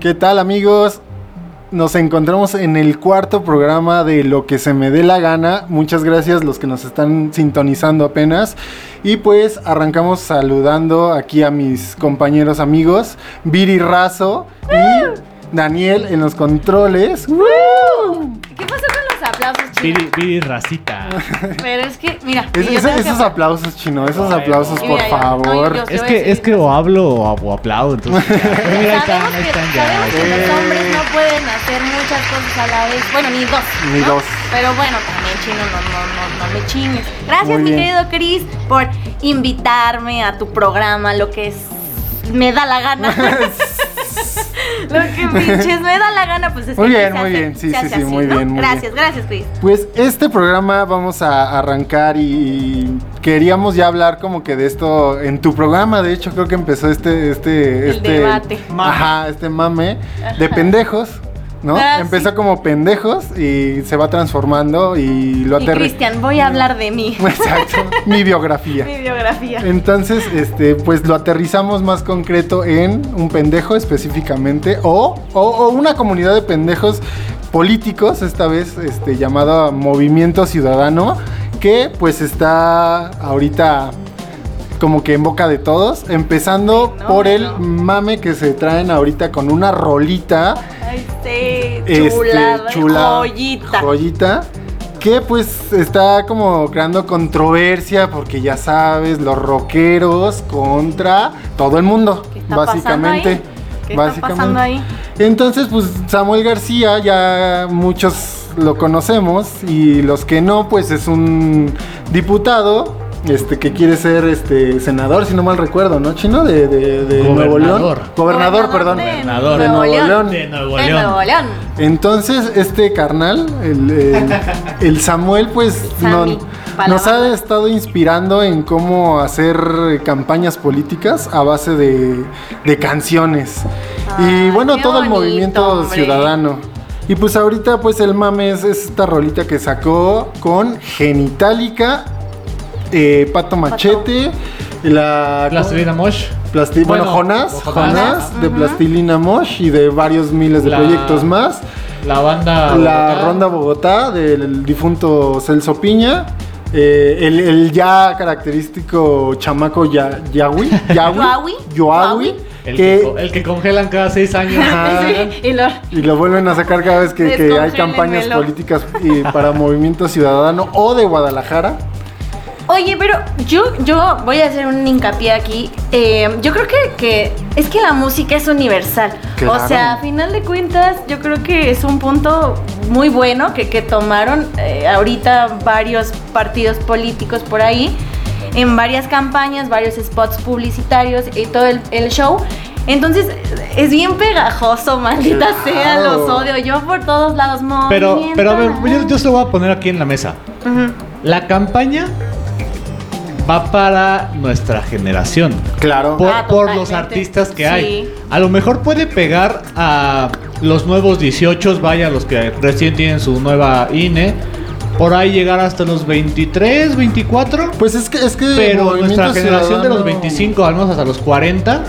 ¿Qué tal amigos? Nos encontramos en el cuarto programa de Lo que se me dé la gana. Muchas gracias los que nos están sintonizando apenas. Y pues arrancamos saludando aquí a mis compañeros amigos, Viri Razo y Daniel en los controles. ¿Qué pasó Viri, Viri Racita. Pero es que, mira. Es- es- tengo que- esos aplausos, chino, esos Ay, aplausos, no. por Mira, no, favor. yo- Es que, decir- es que o hablo o, o aplaudo, entonces. Pero mira, ahí están, ahí que, están ya. sabemos que los hombres no pueden hacer muchas cosas a la vez. Bueno, ni dos. Ni ¿no? dos. Pero bueno, también chino, no, no, no, no me chingues. Gracias, mi querido Chris, por invitarme a tu programa, lo que es. Me da la gana. lo que pinches me da la gana, pues es Muy que bien, muy hace- bien, sí, sí, sí, así, muy ¿no? bien, muy Gracias, gracias, Chris. Pues este programa vamos a arrancar y queríamos ya hablar como que de esto en tu programa, de hecho creo que empezó este este El este debate. ajá, este mame de pendejos, ¿no? Ah, Empezó sí. como pendejos y se va transformando y lo Y aterri- Cristian, voy a hablar de mí. Exacto, mi biografía. Mi biografía. Entonces, este, pues lo aterrizamos más concreto en un pendejo específicamente o, o- o una comunidad de pendejos políticos, esta vez este, llamada Movimiento Ciudadano, que pues está ahorita como que en boca de todos, empezando Sí, no, por el mame que se traen ahorita con una rolita Ay, sí, este, chulada, chula, joyita. joyita, que pues está como creando controversia porque ya sabes, los rockeros contra todo el mundo, ¿Qué está básicamente. pasando ahí? ¿Qué está pasando ahí? Entonces, pues Samuel García ya muchos lo conocemos y los que no, pues es un diputado este que quiere ser este senador, si no mal recuerdo, ¿no? Chino de, de- de Nuevo León. Gobernador. Gobernador, perdón. de Gobernador. De Nuevo León. De Nuevo De León. Nuevo León. Entonces, este carnal, el, el- el Samuel, pues no- nos ha estado inspirando en cómo hacer campañas políticas a base de, de canciones. y bueno, todo el movimiento hombre. ciudadano. Y pues ahorita, pues el mame es, es esta rolita que sacó con Genitalica, eh, Pato Machete, la... Plastilina Mosh. Plasti- bueno, Bueno, Jonás, Jonás. Jonás, de. Plastilina Mosh y de varios miles de La- proyectos más. La banda. La Bogotá. Ronda Bogotá del difunto Celso Piña. eh, el, el ya característico chamaco ya, Yawi. Yawi. Yoawi. El que, el que congelan cada seis años. Ajá. Sí, y lo- y lo vuelven a sacar cada vez que, que hay campañas políticas y para Movimiento Ciudadano o de Guadalajara. Oye, pero yo, yo voy a hacer un hincapié aquí. Eh, yo creo que, que es que la música es universal. Claro. O sea, a final de cuentas, yo creo que es un punto muy bueno que, que tomaron eh, ahorita varios partidos políticos por ahí, en varias campañas, varios spots publicitarios y todo el, el show. Entonces, es bien pegajoso, maldita sea, los odio yo por todos lados. Pero, pero a ver, yo, yo se lo voy a poner aquí en la mesa. La campaña va para nuestra generación. Claro. Por, Ah, por los artistas que Sí. hay. A lo mejor puede pegar a los nuevos 18, vaya, los que recién tienen su nueva INE. Por ahí llegar hasta los 23, 24. Pues es que es que Pero nuestra generación de los Ciudadano- 25, al menos hasta los 40,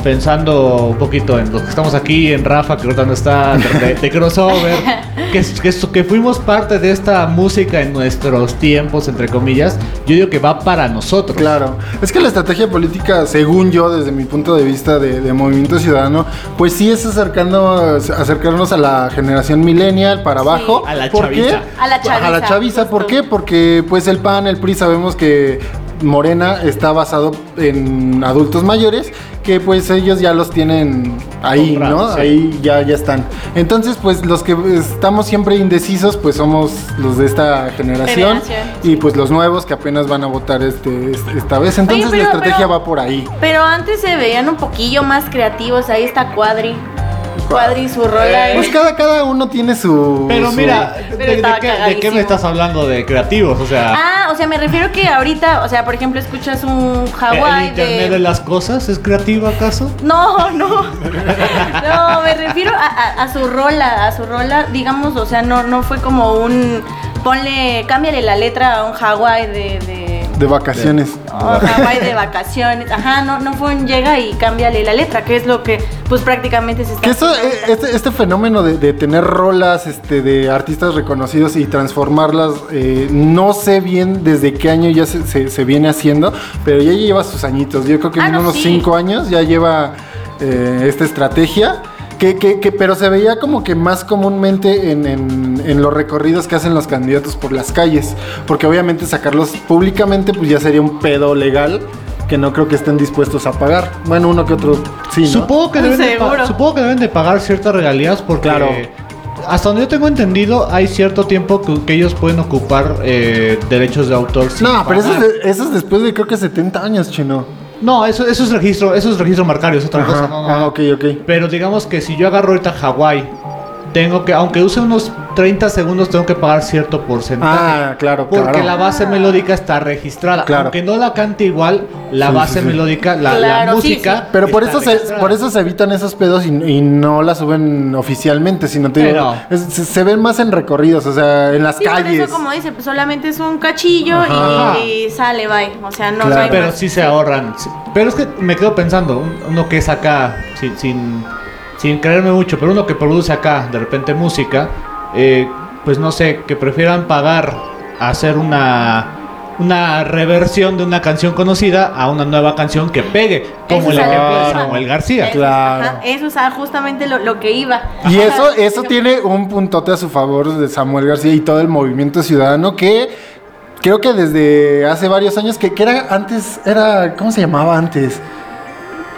pensando un poquito en los que estamos aquí, en Rafa, que ahorita no está de, de crossover, que, que, que fuimos parte de esta música en nuestros tiempos, entre comillas, yo digo que va para nosotros. Claro, es que la estrategia política, según yo, desde mi punto de vista de, de Movimiento Ciudadano, pues sí es acercando, acercarnos a la generación millennial para abajo. A la ¿Por chaviza. qué? A la chaviza, A la chaviza, ¿por qué? Porque pues el PAN, el PRI, sabemos que Morena está basado en adultos mayores que pues ellos ya los tienen ahí, ¿no? Sí. Ahí ya, ya están. Entonces pues los que estamos siempre indecisos pues somos los de esta generación, Generación, y pues los nuevos que apenas van a votar este, este- esta vez. Entonces pero- la estrategia pero- va por ahí. Pero antes se veían un poquillo más creativos. Ahí está Cuadri. Cuadri, su rola. Pues es- cada, cada uno tiene su... Pero su- mira, ¿de, Pero de estaba qué, de qué cagadísimo. me estás hablando de creativos? O sea, Ah, o sea, me refiero que ahorita, o sea, por ejemplo, escuchas un ¿el Hawái Internet de... de... las cosas es creativo acaso? No, no. No, me refiero a, a- a su rola, a su rola, digamos, o sea, no, no fue como un ponle, cámbiale la letra a un Hawái de, de, De vacaciones. O Hawái de vacaciones. Ajá, no, no fue un llega y cámbiale la letra, que es lo que pues prácticamente se está Que eso, eh, este, este fenómeno de, de tener rolas este, de artistas reconocidos y transformarlas, eh, no sé bien desde qué año ya se, se- se viene haciendo, pero ya lleva sus añitos. Yo creo que Ah, en no, unos sí. cinco años ya lleva eh, esta estrategia. Que, que- que- pero se veía como que más comúnmente en, en- en los recorridos que hacen los candidatos por las calles. Porque obviamente sacarlos públicamente pues ya sería un pedo legal que no creo que estén dispuestos a pagar. Bueno, uno que otro sí, ¿no? Supongo que, deben de supongo que deben de pagar ciertas regalías porque Claro. hasta donde yo tengo entendido hay cierto tiempo que, que ellos pueden ocupar eh, derechos de autor. sin No, pero eso es, de- eso es después de creo que 70 años, chino. No, eso, eso es registro, eso es registro marcario, es otra Ajá. cosa. no, no, Ah, ok, ok. Pero digamos que si yo agarro ahorita Hawái, tengo que, aunque use unos 30 segundos, tengo que pagar cierto porcentaje. Ah, claro, Porque claro. la base melódica está registrada. Claro. Aunque no la cante igual, la Sí, base sí, sí. melódica, la, Claro, música. sí. Pero por eso, se, por eso se evitan esos pedos y, y no la suben oficialmente, sino te digo, es- se, se ven más en recorridos, o sea, en las Sí, por calles. eso como dice, pues solamente es un cachillo y, y sale, bye. O sea, no, Claro. no Pero más. sí se ahorran. Pero es que me quedo pensando, un- uno que es acá, sin, sin, sin creerme mucho, pero uno que produce acá de repente música, eh, pues no sé, que prefieran pagar a hacer una una reversión de una canción conocida a una nueva canción que pegue, como Eso el es a lo ejemplo que. Samuel García. Eso, Claro. ajá, eso es justamente lo, lo que iba. Y eso, eso tiene un puntote a su favor de Samuel García y todo el movimiento ciudadano que creo que desde hace varios años, que, que era antes, era, ¿cómo se llamaba antes?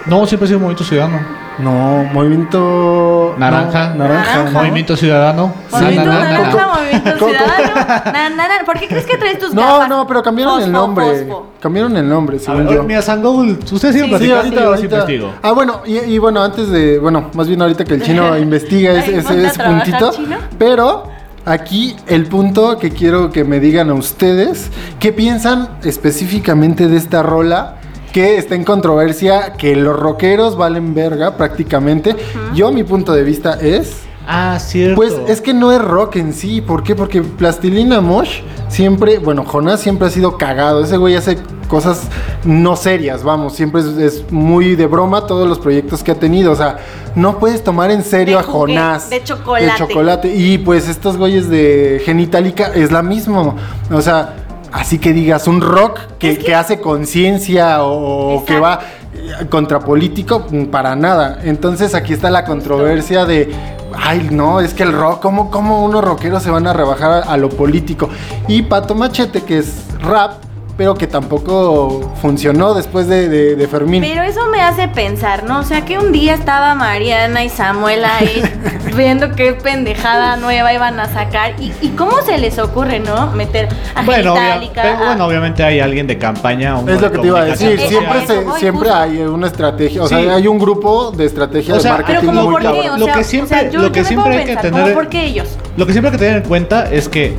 No, siempre ha sido Movimiento Ciudadano. No, movimiento... Naranja. no, naranja. Movimiento Ciudadano. Movimiento Na, na, na, na, Naranja, na. Movimiento Ciudadano. Na, na, na. ¿Por qué crees que traes tus No, gafas? no, pero cambiaron el nombre. fosfo. Cambiaron el nombre, según ver, yo. mira, San Google, siguen Sí. Sí, platicando ahorita, y yo los ahorita. investigo. Ah, bueno, y, y bueno, antes de, bueno, más bien ahorita que el chino investiga ese, puntito. chino. Pero aquí el punto que quiero que me digan a ustedes, ¿qué piensan específicamente de esta rola? Que está en controversia, que los rockeros valen verga prácticamente. Yo, mi punto de vista es... Ah, cierto. Pues es que no es rock en sí, ¿por qué? Porque Plastilina Mosh siempre, bueno, Jonás siempre ha sido cagado, ese güey hace cosas no serias, vamos, siempre es, es muy de broma todos los proyectos que ha tenido, o sea, no puedes tomar en serio De a Jonás. de chocolate. De chocolate. Y pues estos güeyes de Genitalica es la misma, o sea, así que digas, un rock que, que hace conciencia o, que va eh, contra político, mm, para nada. Entonces aquí está la controversia de, ay, no, es que el rock, ¿cómo, cómo unos rockeros se van a rebajar a, a lo político? Y Pato Machete, que es rap, pero que tampoco funcionó después de, de- de Fermín. Pero eso me hace pensar, ¿no? O sea, que un día estaba Mariana y Samuel ahí viendo qué pendejada nueva iban a sacar. ¿Y, y cómo se les ocurre, no? Meter a Bueno, obvia- pero bueno, obviamente hay alguien de campaña. uno Es lo que te iba a decir, siempre, se, voy, siempre justo. hay una estrategia, o Sí. sea, hay un grupo de estrategia O sea, de marketing Pero como muy por qué, Lo que o siempre- sea, yo, lo que siempre hay que tener- ¿cómo por qué ellos? Lo que siempre hay que tener en cuenta es que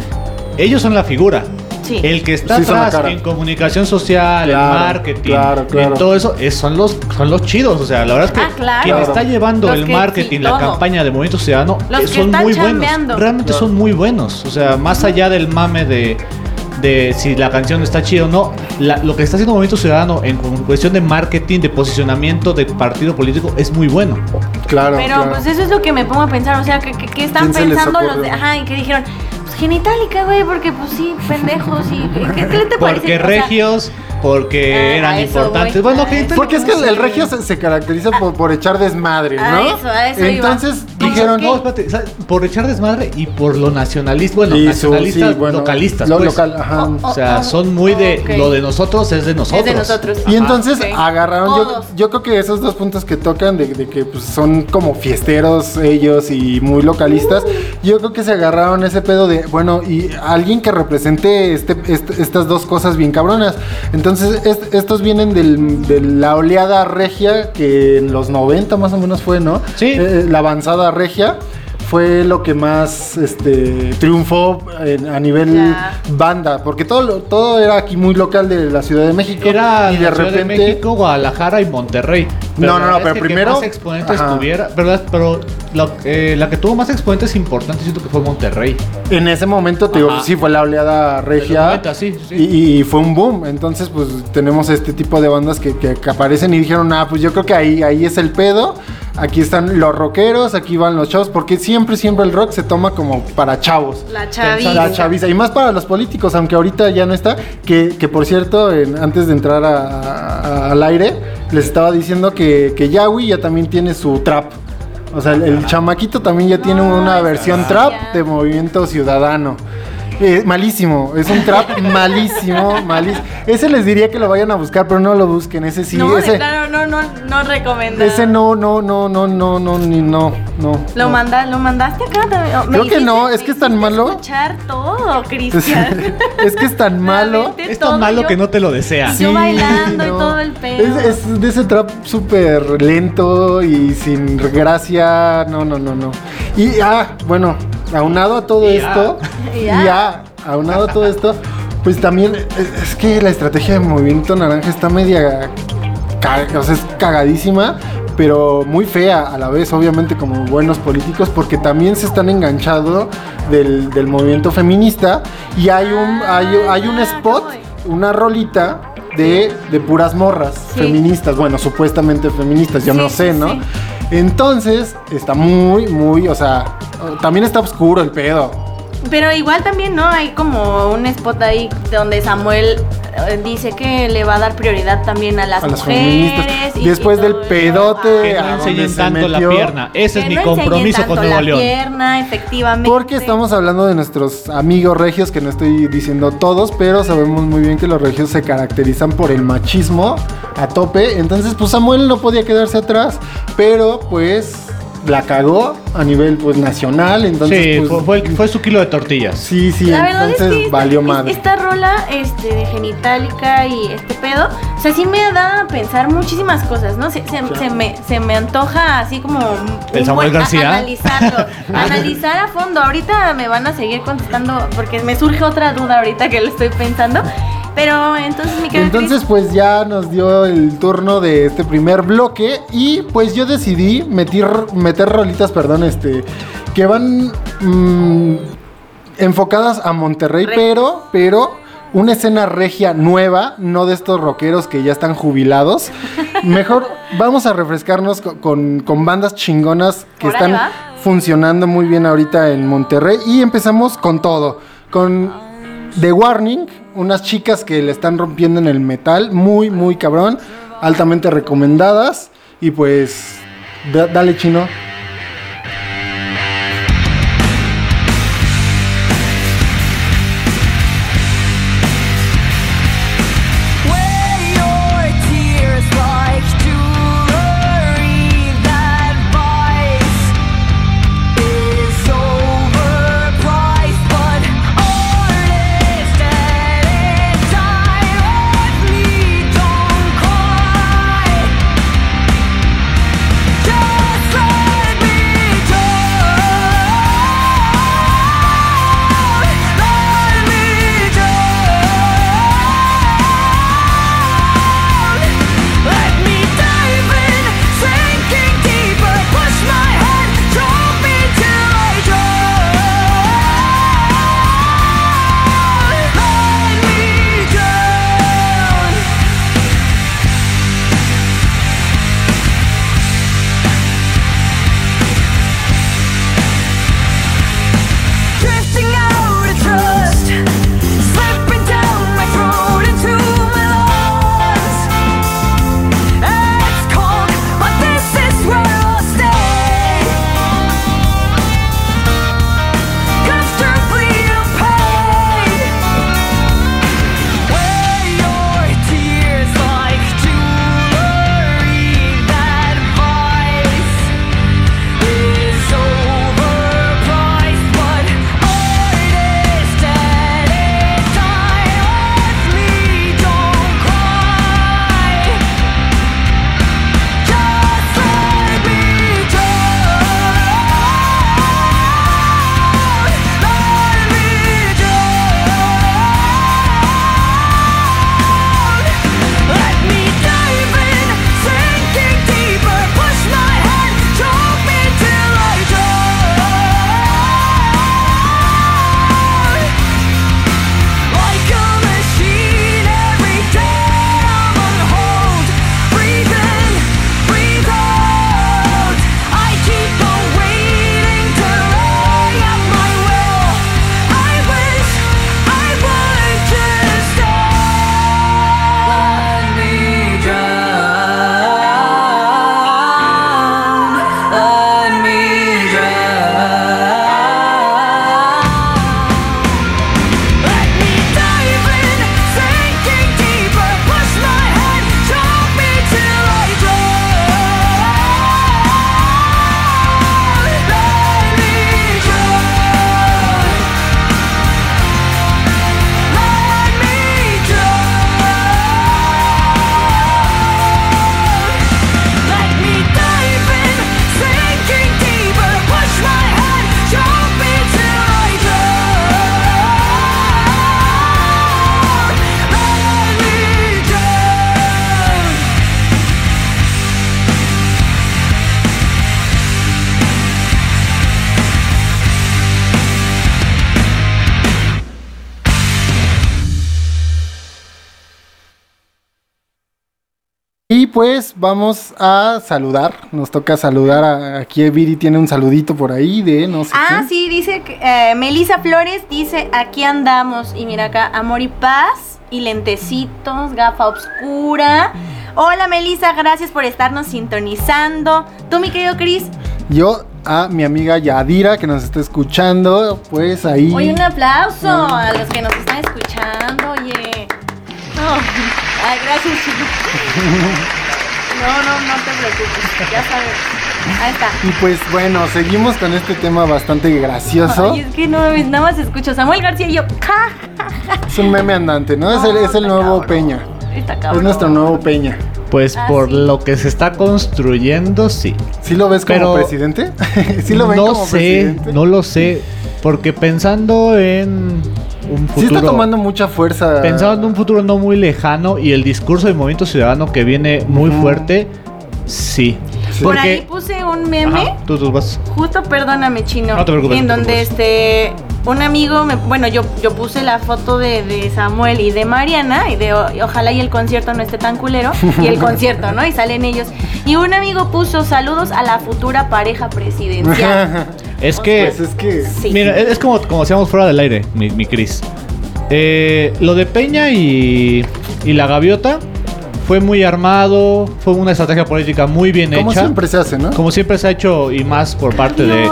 ellos son la figura. Sí. El que está Sí, atrás en comunicación social, Claro, en marketing, claro, claro. en todo eso, es- son los son los chidos. O sea, la verdad es que Ah, claro. quien Claro. está llevando Los el que marketing, sí, la campaña de Movimiento Ciudadano, Los eh, que son muy chambeando. buenos. Realmente Claro. son muy buenos. O sea, más allá del mame de de si la canción está chida o no, la- lo que está haciendo Movimiento Ciudadano en cuestión de marketing, de posicionamiento de partido político es muy bueno. Claro, Pero claro. pues eso es lo que me pongo a pensar, o sea, ¿qué, qué- qué están ¿Quién se les pensando los de... Ajá, y que dijeron, genitálica, güey, porque pues sí, pendejos, y... ¿Qué, qué te parece? Porque regios, porque Ah, eran a eso importantes. voy, Bueno, a eso Porque es que el, el regio se, se caracteriza por, por echar desmadre, A ¿no? eso, a eso. Entonces ¿Cómo dijeron? No, por echar desmadre y por lo nacionalista, bueno, Y su- nacionalistas sí, bueno, localistas, lo pues. local, ajá. Oh, O sea, son muy de lo de nosotros es de nosotros. Es de nosotros. Y Ajá. entonces agarraron, yo, yo creo que esos dos puntos que tocan, de, de que pues, son como fiesteros ellos y muy localistas, yo creo que se agarraron ese pedo de, bueno, y alguien que represente este, este- estas dos cosas bien cabronas. Entonces, est- estos vienen del- de la oleada regia que en los 90 más o menos fue, ¿no? Sí. Eh, la avanzada regia. fue lo que más este, triunfó en- a nivel banda, porque todo, todo era aquí muy local de la Ciudad de México. Era y de la Ciudad de repente México, Guadalajara y Monterrey. No, no, no, pero es que primero- Que más exponentes Ajá. tuviera. ¿verdad? Pero lo- eh, la que tuvo más exponentes importantes siento que fue Monterrey. en ese momento, te digo, sí fue la oleada regia. los 90, sí, sí. Y, y fue un boom. Entonces, pues tenemos este tipo de bandas que, que- que aparecen y dijeron, ah, pues yo creo que ahí, ahí es el pedo. Aquí están los rockeros, aquí van los chavos, porque siempre, siempre el rock se toma como para chavos. La La chaviza. chaviza. Y más para los políticos, aunque ahorita ya no está. Que, que por cierto, en- antes de entrar a- a- al aire, les estaba diciendo que, que Yawi ya también tiene su trap. O sea, el, el chamaquito también ya tiene una versión que trap de Movimiento Ciudadano. Eh, malísimo, es un trap malísimo, malísimo. Ese les diría que lo vayan a buscar, pero no lo busquen. Ese sí, no, ese, claro, no, no, no recomiendo. ese no, no, no, no, no, no, ni no, no. Lo, no. manda, lo mandaste acá también. Me Creo que no, es que es tan malo. escuchar todo, Cristian. es que es tan malo. Es tan malo yo- que no te lo desea. Sí. Yo bailando y todo el pedo. Es, es de ese trap súper lento y sin gracia. No, no, no, no. Y ah, bueno, aunado a todo Y esto, ah. y Y ah. ah, aunado todo esto, pues también es, que la estrategia de Movimiento Naranja está media. o sea, es cagadísima. Pero muy fea a la vez, obviamente, como buenos políticos, porque también se están enganchando del, del movimiento feminista. Y hay un, hay, hay un Ah, spot, una rolita de, de puras morras Sí. feministas, bueno, supuestamente feministas, yo Sí, no sé, ¿no? sí. Entonces, está muy, muy, o sea, también está oscuro el pedo. Pero igual también, ¿no? Hay como un spot ahí donde Samuel eh, dice que le va a dar prioridad también a las, A las mujeres. feministas. y- Después y del pedote, Que no enseñen se tanto la pierna. Ese es Que mi no compromiso con tanto Nuevo la León. pierna, efectivamente. Porque estamos hablando de nuestros amigos regios, que no estoy diciendo todos, pero sabemos muy bien que los regios se caracterizan por el machismo a tope. Entonces, pues Samuel no podía quedarse atrás, pero pues la cagó a nivel pues nacional. Entonces, Sí, pues, fue, fue el- fue su kilo de tortillas. sí, sí, La verdad entonces es que esta, valió es- madre. esta rola este, de genitálica y este pedo, o sea, sí me da a pensar muchísimas cosas, ¿no? Se, se- se me, se me antoja así como... un ¿El Samuel buen- a- García? Analizarlo, analizar a fondo. Ahorita me van a seguir contestando porque me surge otra duda ahorita que lo estoy pensando. Pero entonces mi Entonces pues ya nos dio el turno de este primer bloque y pues yo decidí meter, meter rolitas, perdón, este, que van mm, enfocadas a Monterrey, pero, pero una escena regia nueva, no de estos rockeros que ya están jubilados. Mejor vamos a refrescarnos co- con, con bandas chingonas que están funcionando muy bien ahorita en Monterrey. Y empezamos con todo, con The Warning, unas chicas que le están rompiendo en el metal, muy, muy cabrón, altamente recomendadas. Y pues, da- dale chino. Pues vamos a saludar. Nos toca saludar a, aquí Viri tiene un saludito por ahí de no sé Ah, sí, dice que, eh, Melissa Flores dice, aquí andamos. Y mira acá, amor y paz y lentecitos, gafa oscura. Hola Melissa, gracias por estarnos sintonizando. ¿Tú, mi querido Chris? Yo a mi amiga Yadira que nos está escuchando, pues ahí. Oye, un aplauso a los que nos están escuchando, oye. Ay, gracias, chicos. No, no, no te preocupes, ya sabes. Ahí está. Y pues bueno, seguimos con este tema bastante gracioso. Ay, es que no, nada más escucho Samuel García y yo. Es un meme andante, ¿no? es el, es el nuevo cabrón. Peña. Está Es nuestro nuevo Peña. Pues Ah, por sí. lo que se está construyendo, sí. ¿Sí lo ves como Pero- presidente? ¿Sí lo ven no como sé, presidente? no lo sé. Porque pensando en un Sí futuro. está tomando mucha fuerza. Pensando en un futuro no muy lejano y el discurso del movimiento ciudadano que viene muy fuerte, sí. Sí. Por Porque- ahí puse un meme. Ajá, tú, tú vas. Justo, perdóname, chino. No te preocupes, En no te donde este un amigo, me- bueno, yo, yo puse la foto de, de Samuel y de Mariana y de o- ojalá y el concierto no esté tan culero y el concierto, ¿no? Y salen ellos. Y un amigo puso saludos a la futura pareja presidencial. Es que. Pues es que. Sí. Mira, es como, como decíamos fuera del aire, mi, mi Cris. Eh, lo de Peña y, y la gaviota fue muy armado, fue una estrategia política muy bien Como hecha. siempre se hace, ¿no? Como siempre se ha hecho y más por parte de,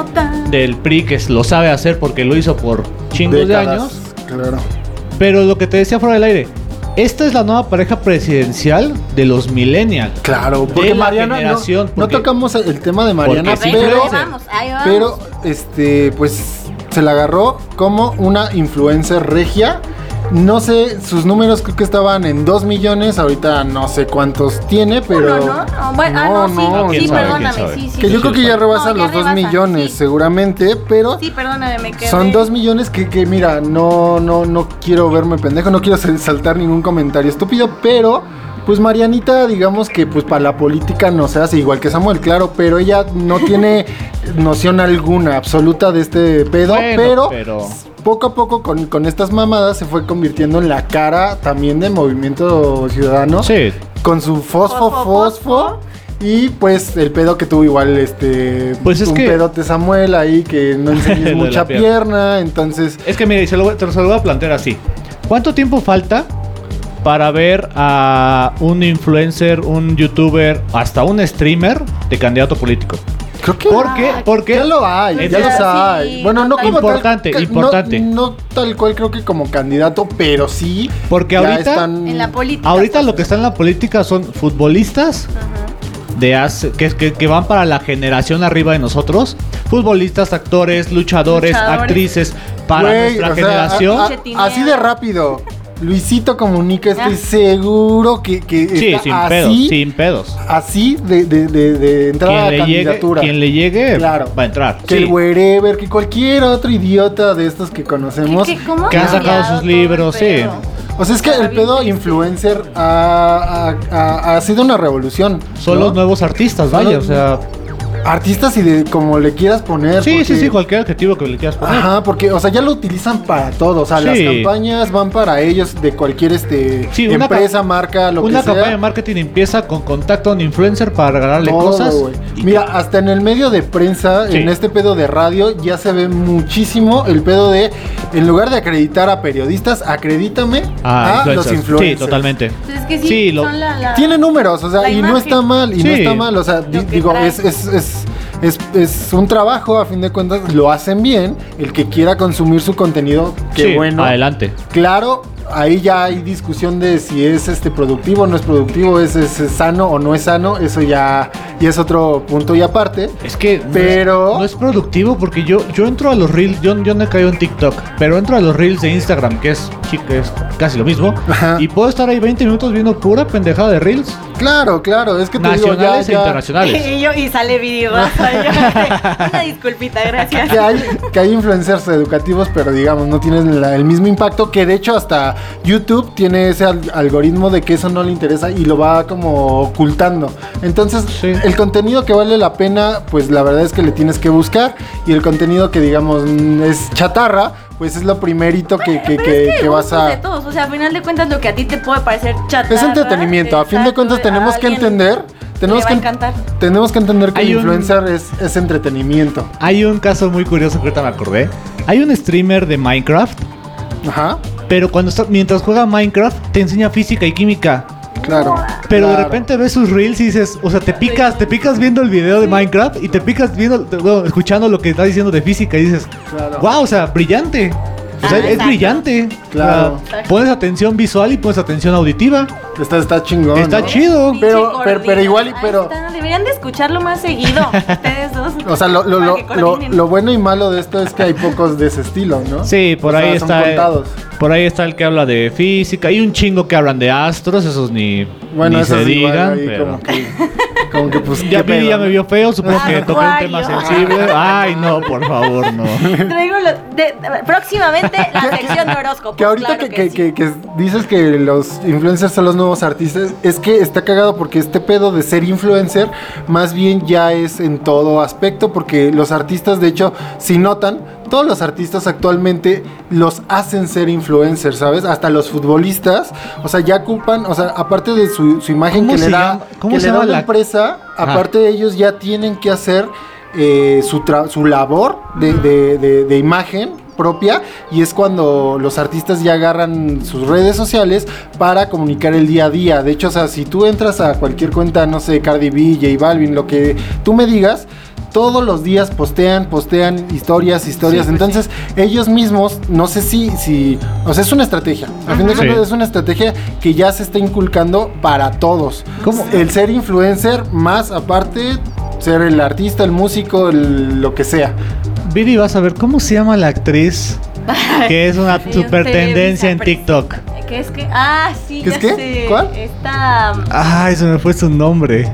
del PRI que lo sabe hacer porque lo hizo por chingos de años. Claro. Pero lo que te decía fuera del aire, esta es la nueva pareja presidencial de los millennials. Claro, porque de la Mariana. No, generación, no porque- tocamos el tema de Mariana, Porque sí Ahí pero. vamos, ahí vamos. Pero, este, pues se la agarró como una influencer regia. No sé, sus números creo que estaban en 2 millones. Ahorita no sé cuántos tiene, pero. Uno, ¿no? No, bueno, ah, no, sí, no, sí, sabe, perdóname, sí, sí. Que yo sí. creo que ya rebasa No, ya los 2 rebasa, millones, sí. seguramente, pero. Sí, perdóname, me quedé. Son 2 millones que, que, mira, no, no, no quiero verme pendejo, no quiero sal- saltar ningún comentario estúpido, pero pues Marianita, digamos que pues para la política no se hace igual que Samuel, claro, pero ella no tiene noción alguna absoluta de este pedo, Bueno, pero, pero- poco a poco con, con estas mamadas se fue convirtiendo en la cara también del movimiento ciudadano Sí, con su fosfo Fosfo. Y pues el pedo que tuvo igual este Pues es un que- pedote Samuel ahí que no la mucha pierna. pierna, entonces Es que mire, se lo, te lo voy a plantear así. ¿Cuánto tiempo falta para ver a un influencer, un youtuber, hasta un streamer de candidato político? creo que ¿Por qué? Porque ya lo hay, ya Sí, hay. Bueno, no como Importante, tal, importante. No, no tal cual creo que como candidato, pero sí. Porque ahorita- están En la política. ahorita pues. lo que está en la política son futbolistas de hace, que, que, que van para la generación arriba de nosotros. Futbolistas, actores, luchadores, Luchadores. actrices para nuestra o sea, generación. a- a- así de rápido. Luisito comunica, estoy seguro que, que sí, está sin así, pedos, sin pedos. así de, de, de, de entrar a la llegue, candidatura. quien le llegue Claro. va a entrar. que sí. el wherever, que cualquier otro idiota de estos que conocemos. ¿Qué- qué- cómo Que han ha sacado sus libros, sí. O sea, es que el pedo influencer ha, ha- ha- ha sido una revolución. Son ¿no? los nuevos artistas, vaya, o sea. Artistas y de como le quieras poner. Sí, sí, porque- sí, cualquier adjetivo que le quieras poner. Ajá, porque, o sea, ya lo utilizan para todo. O sea, las campañas van para ellos de cualquier este Sí, una empresa, ca- marca, lo Una que sea. campaña de marketing empieza con contacto a un influencer para regalarle Todo, cosas. y Mira, hasta en el medio de prensa, Sí. en este pedo de radio, ya se ve muchísimo el pedo de, en lugar de acreditar a periodistas, acredítame Ah, a los influencers. influencers. Sí, totalmente. Es que sí, Sí, lo- son la, la- Tiene números, o sea, La y no está mal, y no está mal, o sea, digo, es, es, es, es, es un trabajo, a fin de cuentas, lo hacen bien, el que quiera consumir su contenido, qué Sí, bueno. Adelante. Claro, ahí ya hay discusión de si es este productivo o no es productivo, es, es- es sano o no es sano, eso ya, ya es otro punto y aparte. Es que no Pero- es, no es productivo porque yo, yo entro a los reels, yo, yo no he caído en TikTok, pero entro a los reels de Instagram, que es, chica, es casi lo mismo, Ajá. y puedo estar ahí 20 minutos viendo pura pendejada de reels, Claro, claro, es que te digo, ya, nacionales e ya- internacionales. Y, yo, y sale yo- Una disculpita, gracias. que hay, que hay influencers educativos, pero digamos, no tienen la- el mismo impacto que de hecho hasta YouTube tiene ese al- algoritmo de que eso no le interesa y lo va como ocultando. Entonces, Sí. el contenido que vale la pena, pues la verdad es que le tienes que buscar y el contenido que digamos mm, es chatarra, pues es lo primerito que, que, que- es que, que vas gustos de a... todos, o sea, a final de cuentas lo que a ti te puede parecer chatarra. Es entretenimiento, a fin de cuentas a tenemos que entender, tenemos le va que, a encantar. tenemos que entender que Hay el un- influencer es, es entretenimiento. Hay un caso muy curioso que ahorita me acordé. Hay un streamer de Minecraft, Ajá, pero cuando está, mientras juega Minecraft te enseña física y química. claro. Pero de repente ves sus reels y dices, o sea, te picas, te picas viendo el video de Minecraft y te picas viendo, bueno, escuchando lo que está diciendo de física y dices, Claro. wow, o sea, brillante. O sea, Ah, es exacto. brillante. Claro. Pones atención visual y pones atención auditiva. Está, está chingón. Está ¿no? chido. Pero- pero- pero igual y- pero- está, deberían de escucharlo más seguido, ustedes dos. O sea, lo, lo, lo, lo, bueno y malo de esto es que hay pocos de ese estilo, ¿no? Sí, por O sea, ahí son está. contados. Por ahí está el que habla de física. Hay un chingo que hablan de astros, esos ni, Bueno, ni eso se digan. ahí pero- como que, como que pues Ya, pedo, ya me vio feo, supongo que toqué un tema sensible. Ay, no, por favor, no. Traigo lo- de- próximamente la sección de horóscopos. Que ahorita claro que, que, sí. que- que dices que los influencers son los nuevos artistas, es que está cagado porque este pedo de ser influencer más bien ya es en todo aspecto, porque los artistas, de hecho, si notan, todos los artistas actualmente los hacen ser influencers, ¿sabes? Hasta los futbolistas, o sea, ya ocupan, o sea, aparte de su, su imagen ¿Cómo que le da, cómo que se le da la- empresa, Ajá. aparte de ellos ya tienen que hacer eh, su, tra- su labor de, de- de- de imagen propia y es cuando los artistas ya agarran sus redes sociales para comunicar el día a día. De hecho, o sea, si tú entras a cualquier cuenta, no sé, Cardi B, J Balvin, lo que tú me digas, todos los días postean, postean historias, historias. Sí, pues Entonces, ellos mismos, no sé si, si, o sea, es una estrategia. A fin de Sí. cuentas, es una estrategia que ya se está inculcando para todos. ¿Cómo? El ser influencer, más aparte, ser el artista, el músico, el- lo que sea. Viri, vas a ver cómo se llama la actriz que es una Sí, super tendencia en TikTok. ¿Qué es que? Ah, sí, ¿Qué es qué? sé. ¿Cuál? Está um, Ay, se me fue su nombre.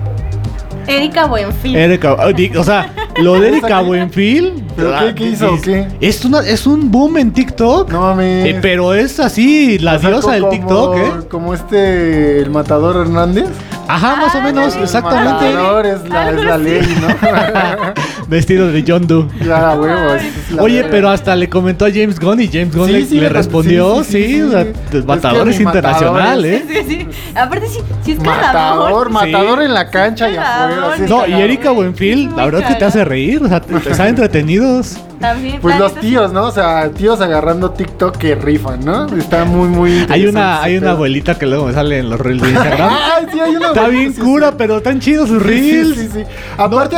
Erika Buenfil. Erika, oh, o sea, lo de Erika Buenfil. ¿Pero qué- qué hizo, o qué? Es, una, es un boom en TikTok. No mames. Eh, pero es así, la O sea, diosa del como- TikTok, ¿eh? Como este, el matador Hernández. Ajá, más o Ah, menos, sí. exactamente. El matador es la, es la ley, ¿no? Vestido de John Doe. ya, huevo. esa es la Oye, pero hasta le comentó a James Gunn y James Gunn Sí, le, sí, le le- respondió, sí, sí, sí, sí, o sea, sí. el Es matador es mi internacional, matador ¿eh? Sí, sí. Aparte, sí, sí es Matador, cagador. matador Sí. en la cancha y afuera. sí, sí, No, y. Erika Buenfil, la verdad es que te hace reír, o sea, te, te salen entretenidos. También. Pues los tíos, ¿no? O sea, tíos agarrando TikTok que rifan, ¿no? Está muy, muy. Hay interesante una, hay una abuelita que luego me sale en los reels de Instagram. Ay, sí, hay una Está abuelita, bien sí, cura, sí. pero están chidos sus reels. Sí, sí, sí. Aparte,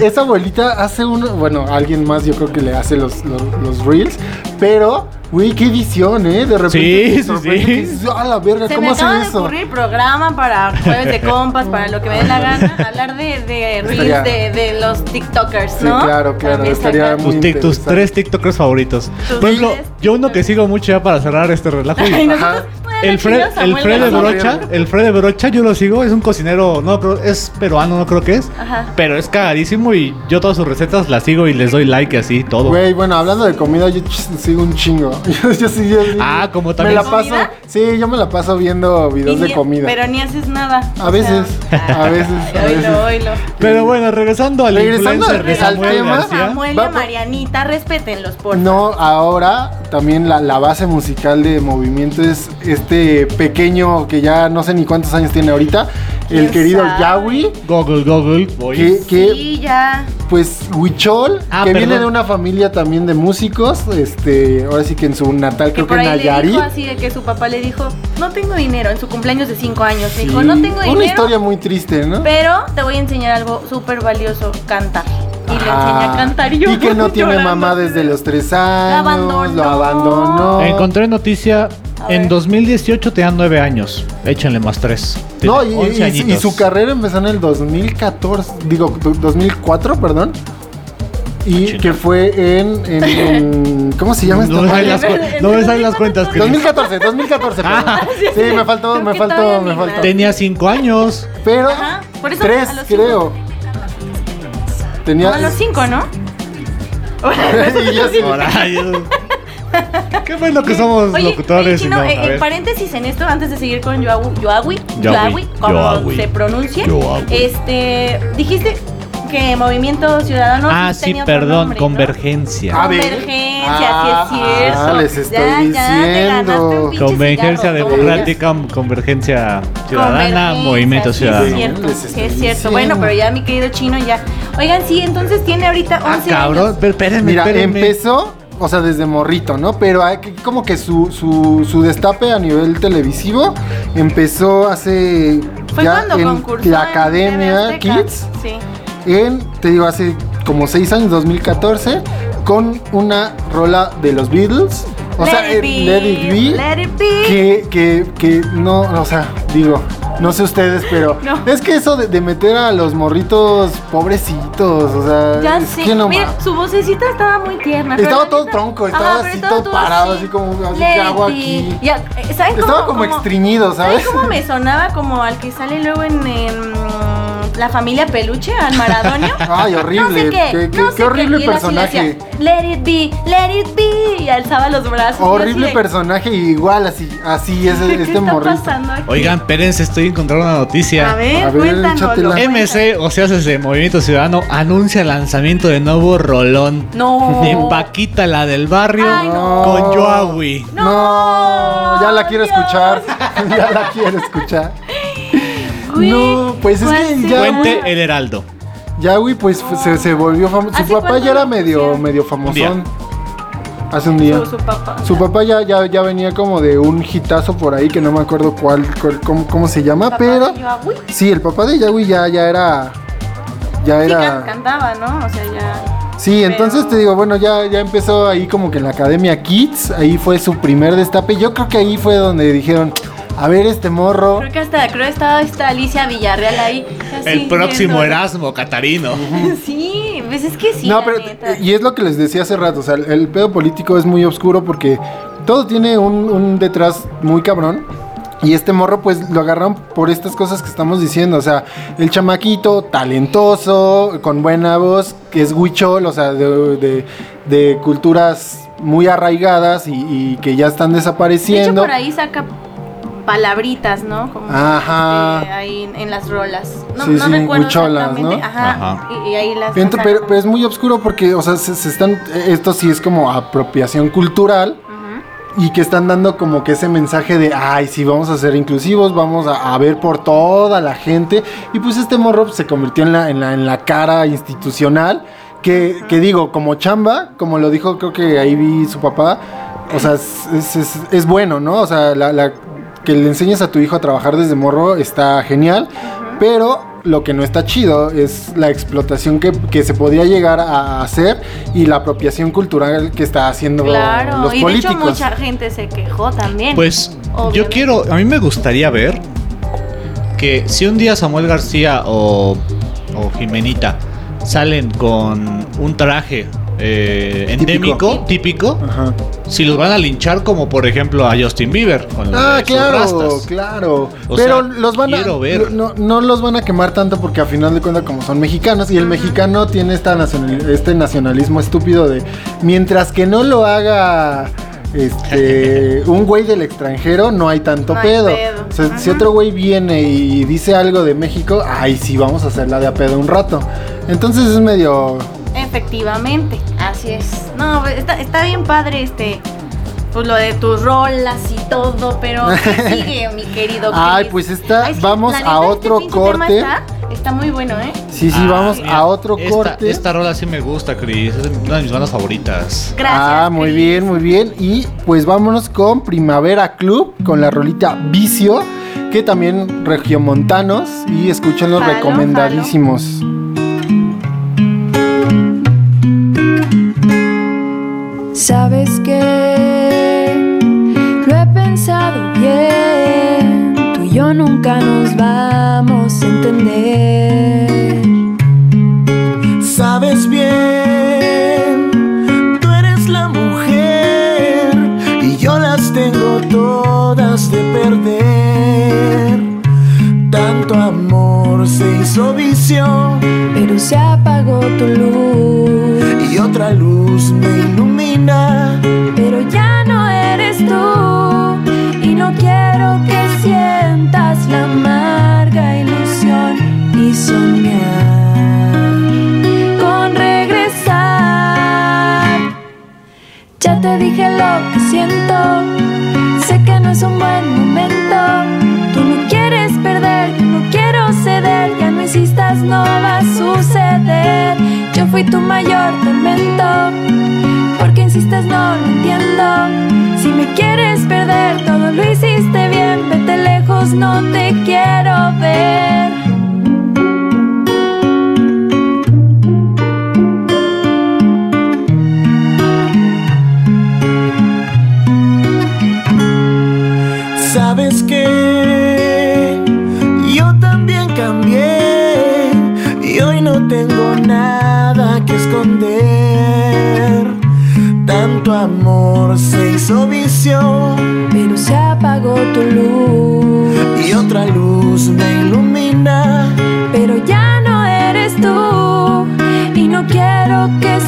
esa abuelita hace uno, bueno, alguien más yo creo que le hace los, los, los reels, pero, güey, qué edición, ¿eh? De repente. Sí, te sí, sí. dices, A la verga, Se ¿cómo me hace acaba de eso? ocurrir programa para jueves de compas, para lo que me dé la gana, hablar de, de reels de, de los TikTokers, Sí, ¿no? claro, claro, También estaría sacar- muy Tus, tic- tus interesante. tres TikTokers favoritos. Tus Por ejemplo, tres yo uno que sigo mucho ya para cerrar este relajo. y- Ay, nosotros, El Fred, el Fred de. Brocha, el Fred de Brocha, yo lo sigo, es un cocinero, no creo, es peruano, no creo que es, Ajá. pero es cagadísimo y yo todas sus recetas las sigo y les doy like así, todo. Güey, bueno, hablando de comida, yo sigo un chingo. Yo, yo sí, yo sí. Ah, como Me también- la paso. ¿Comida? Sí, yo me la paso viendo Y videos de comida. Pero ni haces nada. A veces, sea, a veces, a Oílo, veces. oílo. Pero bueno, regresando al Regresando influencer de al Samuel tema. Samuel y Va- a Marianita, respétenlos, por No, ahora también la, la base musical de movimiento es este pequeño que ya no sé ni cuántos años tiene ahorita, el ¿Quién querido sabe? Yawi, Google, Google, voy. que, que, Sí, ya. pues Huichol, Ah, que perdón. viene de una familia también de músicos, este, ahora sí que en su natal Que creo que por le Nayarit. dijo así de que su papá le dijo, no tengo dinero, en su cumpleaños de 5 años. Le Sí, dijo, no tengo Una dinero, historia muy triste, ¿no? pero te voy a enseñar algo súper valioso, cantar. Y le Ajá. enseña a cantar y yo Y que no tiene llorando mamá desde los tres años. abandonó. Lo abandonó. Encontré noticia, A en ver. 2018 te dan 9 años, échenle más 3. No, y, y- y su carrera empezó en el 2014, digo, du- 2004, perdón. Y Chino. que fue en, en- en- ¿Cómo se llama esta No madre? las, no me salen las cuentas, Chris. 2014, 2014, perdón. Ah. Sí, me faltó, Creo me faltó, me faltó. Tenía 5 años. Pero, Ajá, por eso tres, a los cinco. creo. Tenía... No, a los 5, ¿no? Qué bueno que somos Oye, locutores. y no, eh, ver. paréntesis en esto, antes de seguir con Yoawi, Yoawi, Yoawi, como Yoawi. se pronuncie. Yoawi. Este, dijiste, que Movimiento Ciudadano. Ah, sí perdón, nombre, ¿no? convergencia. Ver. Convergencia, Ah, sí es cierto. ah, les estoy ya, ya, te ganaste un diciendo. pinche Convergencia cigarro, democrática, convergencia ciudadana, Convergencia, movimiento sí, ciudadano. Sí, es cierto, sí, es cierto. diciendo. Bueno, pero ya mi querido chino ya. Oigan, sí, entonces tiene ahorita 11 Ah, cabrón, años. pero espérenme, Mira, espérenme. empezó, o sea, desde morrito, ¿no? Pero hay que- como que su, su, su destape a nivel televisivo empezó hace Fue ya cuando en concursó la en Academia Azteca. Kids, Sí. en, te digo, hace como seis años, 2014, con una rola de los Beatles. O sea, it eh, be, Let It Be. let it be. Que, que, que no, o sea, digo, no sé ustedes, pero No. es que eso de, de meter a los morritos pobrecitos, o sea, Ya es sé. que no Mira, ma- su vocecita estaba muy tierna. Estaba todo neta- tronco, estaba así todo parado, así como, así, ¿qué hago aquí? Ya, eh, ¿saben cómo- Estaba como cómo- extriñido, ¿sabes? ¿Sabes cómo me sonaba como al que sale luego en, en, La familia Peluche, al Maradonio? Ay, horrible. No sé qué, Qué- qué- no qué sé horrible y él así le personaje. let it be, let it be. Y alzaba los brazos. Horrible personaje, igual así, así es ¿Qué este morrito. pasando aquí? Oigan, espérense, estoy encontrando una noticia. A ver, A ver. MC, o sea, ese Movimiento Ciudadano, anuncia el lanzamiento de nuevo rolón. No. De Paquita, la del barrio, Ay, no. con Joawi. No, ya la quiero Dios. escuchar. ya la quiero escuchar. Güey, No, pues es ¿cuál que ya- Cuente el Heraldo. Ya, güey, pues fu- se, se volvió famoso. Su ¿Hace papá cuánto ya era lo medio, medio día. famosón. Hace un día. Su, su papá. Su papá ya, ya, ya venía como de un hitazo por ahí que no me acuerdo cuál, cuál- cómo, cómo se llama, Papá pero de sí, el papá de Yahweh ya, ya era. Ya Sí, can- era. cantaba, ¿no? O sea, ya. Sí, entonces pero- te digo, bueno, ya, ya empezó ahí como que en la Academia Kids, ahí fue su primer destape. Yo creo que ahí fue donde dijeron, a ver este morro. Creo que hasta creo que estaba esta Alicia Villarreal ahí. El próximo viendo- Erasmo Catarino. Sí, pues es que sí. no, pero neta. y es lo que les decía hace rato, o sea, el, el pedo político es muy oscuro porque todo tiene un, un detrás muy cabrón. Y este morro, pues lo agarraron por estas cosas que estamos diciendo. O sea, el chamaquito talentoso, con buena voz, que es huichol, o sea, de, de- de culturas muy arraigadas y, y que ya están De hecho, desapareciendo. por ahí saca palabritas, ¿no? Como Ajá. este, ahí en, en las rolas. No, Sí, no sí, recuerdo exactamente. ¿no? Ajá. Ajá. Y, y ahí las. Pero, es muy oscuro porque, o sea, se, se están. Esto sí es como apropiación cultural. Ujú. Y que están dando como que ese mensaje de, ay, sí, vamos a ser inclusivos, vamos a, a ver por toda la gente. Y pues este morro se convirtió en la, en la, en la cara institucional. Que, que digo, como chamba, como lo dijo, creo que ahí vi su papá. O sea, es, es- es- es bueno, ¿no? O sea, la, la- que le enseñes a tu hijo a trabajar desde morro está genial. Pero lo que no está chido es la explotación que, que se podía llegar a hacer y la apropiación cultural que está haciendo Claro, los y de políticos. hecho mucha gente se quejó también. Pues yo quiero, a mí me gustaría ver que si un día Samuel García o, o Jimenita salen con un traje eh, endémico, típico, Ajá. si los van a linchar como por ejemplo a Justin Bieber con Ah, claro, claro. O Pero sea, los van a. quiero ver. No, no los van a quemar tanto porque a final de cuentas, como son mexicanos, y el mexicano tiene esta nacional- este nacionalismo estúpido de. Mientras que no lo haga. Este, un güey del extranjero no hay tanto No hay pedo. pedo. O sea, si otro güey viene y dice algo de México, ay, sí, vamos a hacerla de a pedo un rato. Entonces es medio. Efectivamente, así es. No, está, está bien padre este. Pues lo de tus rolas y todo, pero ¿qué sigue, mi querido? Ay, Chris? pues está- Ay, sí, vamos a otro este corte. Está, está muy bueno, ¿eh? Sí, sí, Ah, vamos mira, a otro esta, corte. Esta rola sí me gusta, Chris. Es una de mis bandas favoritas. Gracias. Ah, muy Chris. bien, muy bien. Y pues vámonos con Primavera Club, con la rolita Vicio, que también regiomontanos y escuchen los Jalo, y otra luz me ilumina. Quiero ver. Sabes que yo también cambié y hoy no tengo nada que esconder. Tanto amor se hizo vicio Pero se apagó tu luz. Y otra luz me ilumina. Pero ya no eres tú. Y no quiero que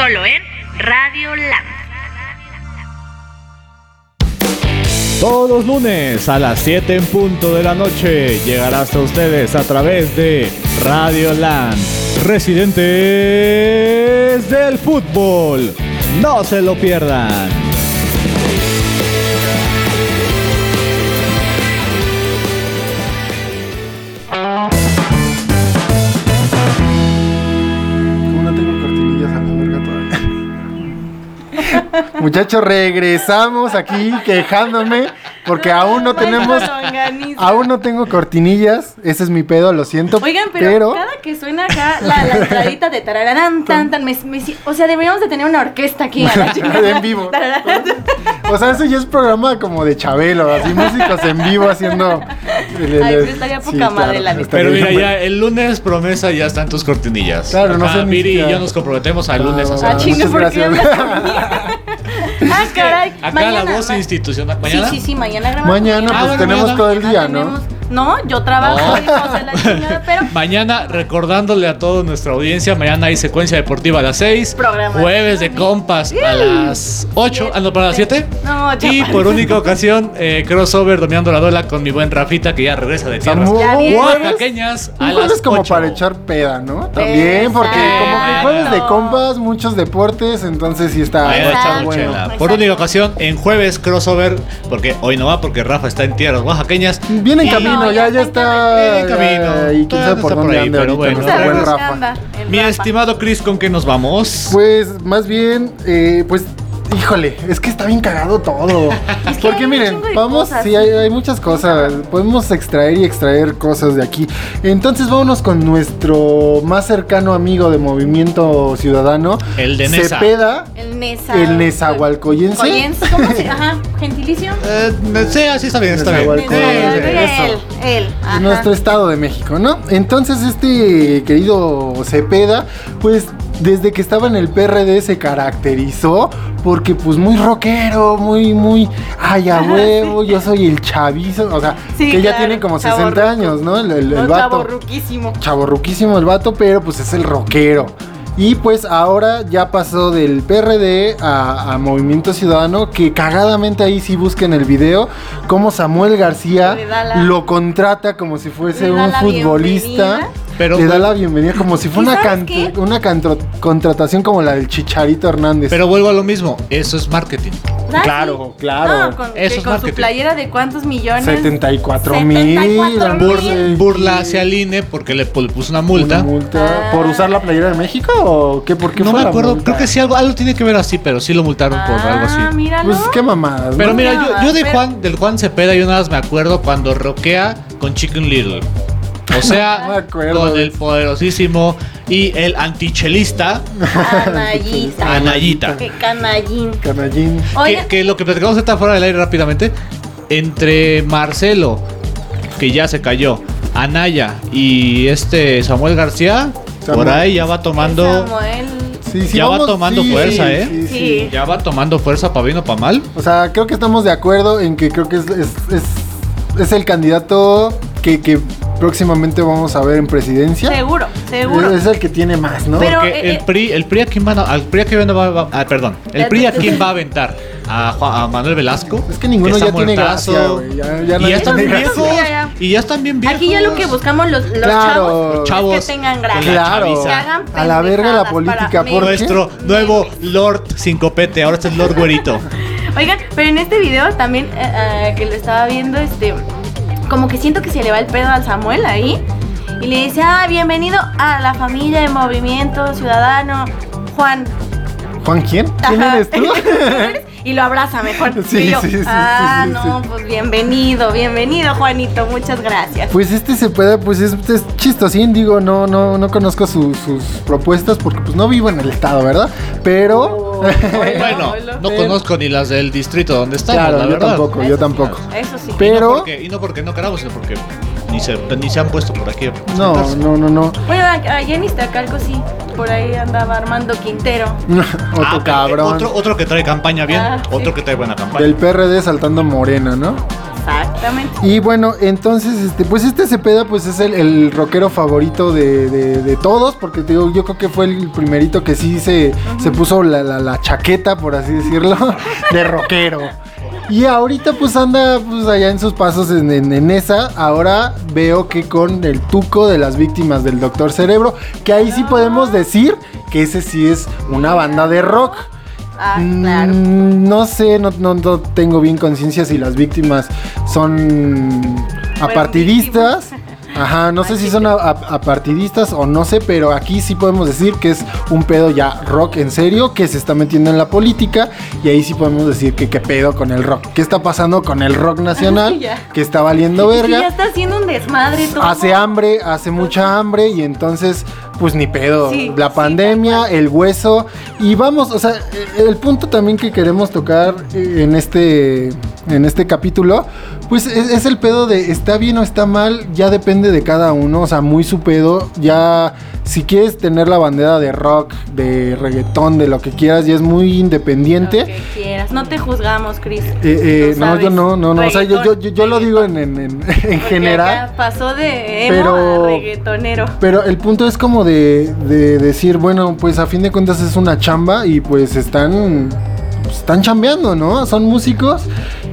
solo en Radio Land. Todos los lunes a las 7 en punto de la noche llegará hasta ustedes a través de Radio Land, residentes del fútbol. No se lo pierdan. Muchachos, regresamos aquí quejándome porque aún no tenemos, aún no tengo cortinillas. Ese es mi pedo, lo siento. Oigan, pero, cada que suena acá la, la entradita de tarararán, tan, tan, me, me- o sea, deberíamos de tener una orquesta aquí. a la chingada. en vivo. O sea, eso ya es programa como de Chabelo, así músicos en vivo haciendo. el- el- Ay, el- estaría poca madre, la neta. estaría Pero mira, ya el lunes promesa ya están tus cortinillas. Claro, no sé ni Viri y yo nos comprometemos al Ah, lunes a Ah, hacer. va. chinga, Muchas ¿por qué gracias. hablas conmigo? Ah, caray. Acá la voz ma- institucional. Sí, sí, sí, mañana grabamos. Mañana, Ah, pues bueno, tenemos todo el día, ¿no? tenemos- No, yo trabajo, No. hijos de la chingada, pero Mañana, recordándole a toda nuestra audiencia, mañana hay secuencia deportiva a las 6. Programación. Jueves de compas a las 8. Ah, no, para las 7. No, ya Y por única ocasión, eh, crossover dominando la duela con mi buen Rafita, que ya regresa de tierras oaxaqueñas a las como 8. para echar peda, ¿no? También, porque como que jueves de compas, muchos deportes, entonces sí está, bueno. chela. Por única ocasión, en jueves crossover, porque hoy no va, porque Rafa está en tierras oaxaqueñas. Viene en camino, Ya, ya está en camino. Y quién sabe por dónde anda pero ahorita bueno. buen Rafa. Mi estimado Chris, ¿con qué nos vamos? Pues más bien, eh, pues Híjole, es que está bien cagado todo. Es que Porque miren, vamos, cosas, sí, sí. hay, hay muchas cosas. Podemos extraer y extraer cosas de aquí. Entonces vámonos con nuestro más cercano amigo de Movimiento Ciudadano. El de Nesa. Cepeda, El Nesa. el Nezahualcoyense. Coyense, ¿Cómo se Ajá, gentilicio. Eh, sí, así está bien, está bien. Él, él. nuestro estado de México, ¿no? Entonces este querido Cepeda, pues desde que estaba en el PRD se caracterizó porque pues muy rockero, muy, muy, ay a huevo, yo soy el chavizo, o sea, Sí, que ya claro, tiene como 60 chavorruco. años, ¿no? El, el, el vato. chavorruquísimo. Chavorruquísimo el vato, pero pues es el rockero. Y pues ahora ya pasó del PRD a, a Movimiento Ciudadano, que cagadamente ahí sí busquen el video, como Samuel García la- lo contrata como si fuese un futbolista. bienvenida. Pero, le da la bienvenida como si ¿Y fuera una, una contratación como la del Chicharito Hernández. pero vuelvo a lo mismo, eso es marketing. Claro, claro. No, con, Eso que es con su marketing. playera de cuántos millones. 74 mil. 74 mil. Burla, Burla hacia el INE porque le pu- puso una multa. Una multa. Ah. ¿Por usar la playera de México o qué? ¿Por qué No fue me acuerdo, creo que sí algo, algo tiene que ver así, pero sí lo multaron por algo así. Ah, míralo. Pues qué mamadas. Pero ¿no? mira, yo, yo de pero- Juan, del Juan Cepeda, yo nada más me acuerdo cuando roquea con Chicken Little. O sea, No me acuerdo con el poderosísimo y el antichelista Canallita. Anayita. Qué canallín. Canallín. Que, que lo que platicamos está fuera del aire rápidamente. Entre Marcelo, que ya se cayó, Anaya y este Samuel García, Samuel. por ahí ya va tomando. Samuel. Sí, sí, Ya va tomando sí, fuerza, ¿eh? sí, sí. Sí. Ya va tomando fuerza para bien o para mal. O sea, creo que estamos de acuerdo en que creo que es, es, es- es el candidato que, que próximamente vamos a ver en presidencia. Seguro, seguro. Es el que tiene más, ¿no? Pero- Porque eh, el eh, PRI, el PRI a quién van a, al PRI a quién va, va- ah, perdón, el PRI a quién va a aventar a, Juan- a Manuel Velasco. Es que ninguno ya tiene gracia, güey. Ya, ya y ya están bien gracia. viejos. Ya, ya. Y ya están bien viejos. Aquí ya lo que buscamos los, los Claro. chavos, Los chavos es que tengan gracia. Claro. Que hagan A la verga la política, ¿por. Nuestro nuevo Lord sin copete, ahora este es Lord Güerito. Oigan, pero en este video también eh, eh, que lo estaba viendo, este, como que siento que se le va el pedo al Samuel ahí y le dice, ah, bienvenido a la familia de Movimiento Ciudadano, Juan. ¿Juan quién? ¿Quién eres tú? y lo abraza mejor. Sí, Y yo, sí, sí, ah, sí, no, sí. pues bienvenido, bienvenido, Juanito, muchas gracias. Pues este se puede, pues es, es chistosín, digo, no, no, no conozco su- sus propuestas porque pues no vivo en el estado, ¿verdad? Pero Bueno, no Pero- conozco ni las del distrito donde estamos, claro, la yo verdad. tampoco, yo tampoco. Eso sí. Y no, Pero porque, y no porque no queramos, sino porque ni se, ni se han puesto por aquí. a no, no, no, no. Bueno, allá en Iztacalco sí, por ahí andaba Armando Quintero. Otro Ah, cabrón. Otro, otro que trae campaña bien, Ah, sí. otro que trae buena campaña. Del PRD saltando morena, ¿no? Exactamente. Y bueno, entonces, este, pues este Cepeda, pues es el, el rockero favorito de, de- de todos, porque te digo, yo creo que fue el primerito que sí se, se puso la, la- la chaqueta, por así decirlo, de rockero. Y ahorita pues anda pues allá en sus pasos en, en- en esa. Ahora veo que con el tuco de las víctimas del Doctor Cerebro, que ahí sí podemos decir que ese sí es una banda de rock. Ah, claro. Mm, No sé, no, no- no tengo bien conciencia si las víctimas son apartidistas. Ajá, no sé si son apartidistas o no sé, pero aquí sí podemos decir que es un pedo ya rock en serio, que se está metiendo en la política y ahí sí podemos decir que qué pedo con el rock. ¿Qué está pasando con el rock nacional? Que está valiendo Es que ya verga. está haciendo un desmadre todo. Hace hambre, hace mucha hambre y entonces, pues ni pedo. Sí, la sí, pandemia, el hueso. Y vamos, o sea, el punto también que queremos tocar eh, en este, en este capítulo, pues es, es el pedo de está bien o está mal, ya depende de cada uno. O sea, muy su pedo. Ya, si quieres tener la bandera de rock, de reggaetón, de lo que quieras, ya es muy independiente. que quieras. No te juzgamos, Chris. Eh, eh, no, yo no, no, no. O sea, yo, yo, yo, yo lo digo en, en, en- en general. Pasó de emo Pero- a reggaetonero. Pero el punto es como de, de decir, bueno, pues a fin de cuentas es una chamba y pues están, pues, están chambeando, ¿no? Son músicos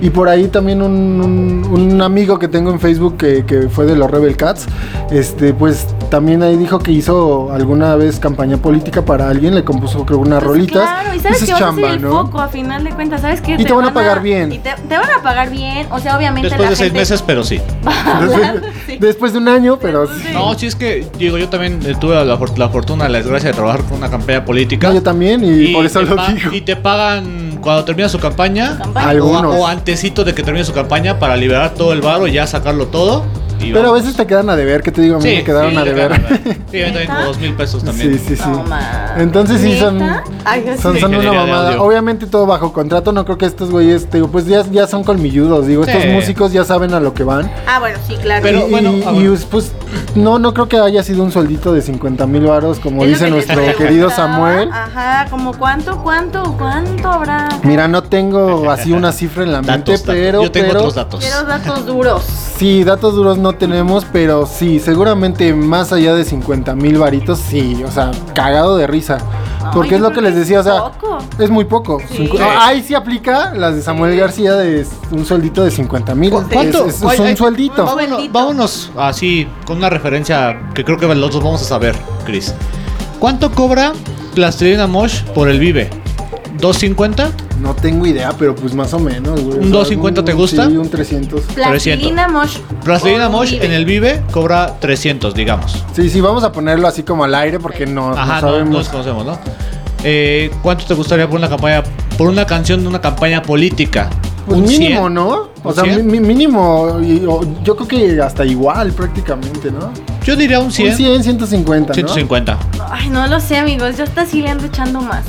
y por ahí también un, un- un amigo que tengo en Facebook que, que fue de los Rebel Cats, este, pues también ahí dijo que hizo alguna vez campaña política para alguien, le compuso creo unas Pues rolitas. Claro, y sabes que es vas a ser chamba, el ¿no? foco a final de cuentas, ¿sabes qué? Y te van a pagar bien. Y te, te van a pagar bien, o sea, obviamente Después la de seis meses, pero sí. Después, sí. después de un año, pero de- No, sí es que, digo, yo también eh, tuve la, la fortuna, la desgracia de trabajar con una campaña política. No, yo también y, por eso lo digo. Y te pagan cuando termina su campaña. O, o antesito de que termine su campaña para liberar todo el varo y ya sacarlo todo. Y Pero a veces te quedan a deber, ¿qué te digo? A mí me quedaron sí, a deber. a deber. Sí, mí también como dos mil pesos también. Sí, sí, sí. No, ma. Entonces sí son, yo son, sí. son una mamada. Obviamente todo bajo contrato, no creo que estos güeyes, te digo, pues ya, ya son colmilludos. Digo, estos Sí. músicos ya saben a lo que van. Ah, bueno, sí, claro. Pero y, bueno, y- ah, pues no, no creo que haya sido un sueldito de 50 mil varos, como Es dice que nuestro querido Samuel. Ajá, como cuánto, cuánto, cuánto habrá. Mira, no tengo así una cifra en la mente, datos. pero, Yo tengo pero otros datos. Quiero datos duros. sí, datos duros no tenemos, pero sí, seguramente más allá de 50 mil varitos, sí, o sea, cagado de risa. Porque Ay, es lo que les decía, o sea, poco. es muy poco. Sí. Ah, ahí sí aplica las de Samuel García de un sueldito de 50 mil. ¿Cuánto? Es, es- un sueldito. Vámonos, vámonos así, con una referencia que creo que los dos vamos a saber, Chris. ¿Cuánto cobra Plastilina Mosh por el Vive? ¿250? No tengo idea, pero pues más o menos, güey. ¿Un 250 te gusta? Sí, un 300. Plastilina Mosh. Plastilina Oh, Mosh en el Vive cobra 300, digamos. Sí, sí, vamos a ponerlo así como al aire porque no, no Ajá, no, sabemos. nos conocemos, ¿no? Eh, ¿Cuánto te gustaría por una campaña, por una canción de una campaña política? Pues ¿Un mínimo, 100? ¿no? O ¿Un sea, 100? mi- mínimo, y- o- yo creo que hasta igual prácticamente, ¿no? Yo diría un 100. Un 100, 150, ¿no? 150. Ay, no lo sé, amigos. Yo hasta sí le ando echando más.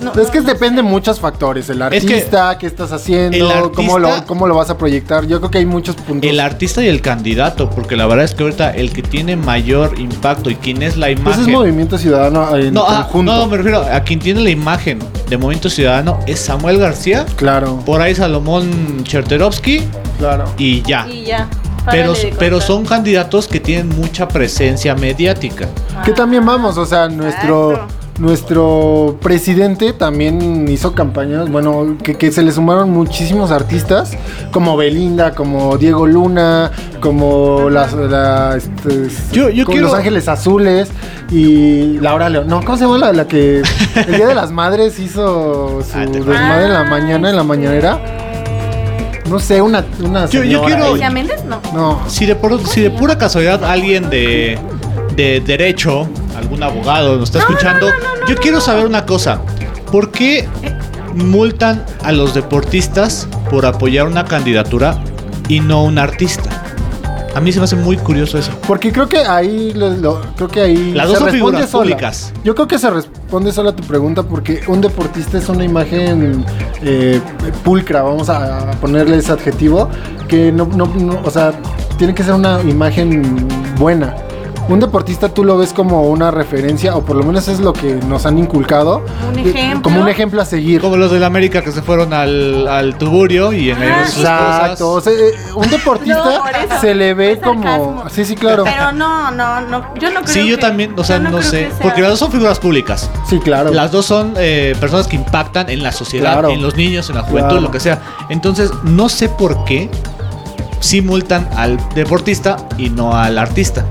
No, Es que no, depende sé. de muchos factores. El Es que artista, qué estás haciendo, artista- cómo, lo, cómo lo vas a proyectar. Yo creo que hay muchos puntos. El artista y el candidato, porque la verdad es que ahorita el que tiene mayor impacto y quien es la Pues imagen. es movimiento ciudadano en no, ah, conjunto. no, me refiero a quien tiene la imagen de Movimiento Ciudadano es Samuel García, Claro, por ahí Salomón Cherterovsky claro. y ya. Y ya. Pero, pero son candidatos que tienen mucha presencia mediática. Que también vamos, o sea, nuestro. Nuestro presidente también hizo campañas, bueno, que, que se le sumaron muchísimos artistas, como Belinda, como Diego Luna, como las, la, este, Yo- yo con quiero- Los Ángeles Azules y Laura León. No, ¿cómo se llama la, la que el Día de las Madres hizo su Ah, desmadre en la mañana, en la mañanera? No sé, una, una Yo- yo quiero-. No. No, Si de, por- si de pura casualidad alguien de, de derecho, algún abogado nos está escuchando, yo quiero saber una cosa. ¿Por qué multan a los deportistas por apoyar una candidatura y no un artista? A mí se me hace muy curioso eso. Porque creo que ahí lo- lo- creo que ahí Las dos son responde figuras sola. públicas. Yo creo que se responde sola a tu pregunta porque un deportista es una imagen eh, pulcra, vamos a, a ponerle ese adjetivo, que no, no, no, o sea, tiene que ser una imagen buena. Un deportista tú lo ves como una referencia, o por lo menos es lo que nos han inculcado. Un eh, ejemplo. Como un ejemplo a seguir. Como los del América que se fueron al, al Tuburio y en Ah, sus Exacto. O cosas. sea, eh, un deportista No, se le ve sarcasmo. como. Sí, sí, claro. Pero no, no, no. Yo no creo Sí, yo que- también, o sea, no, sé. sea- Porque las dos son figuras públicas. Sí, claro. Las dos son eh, personas que impactan en la sociedad, Claro. en los niños, en la juventud, Claro. lo que sea. Entonces, no sé por qué sí multan al deportista y no al artista.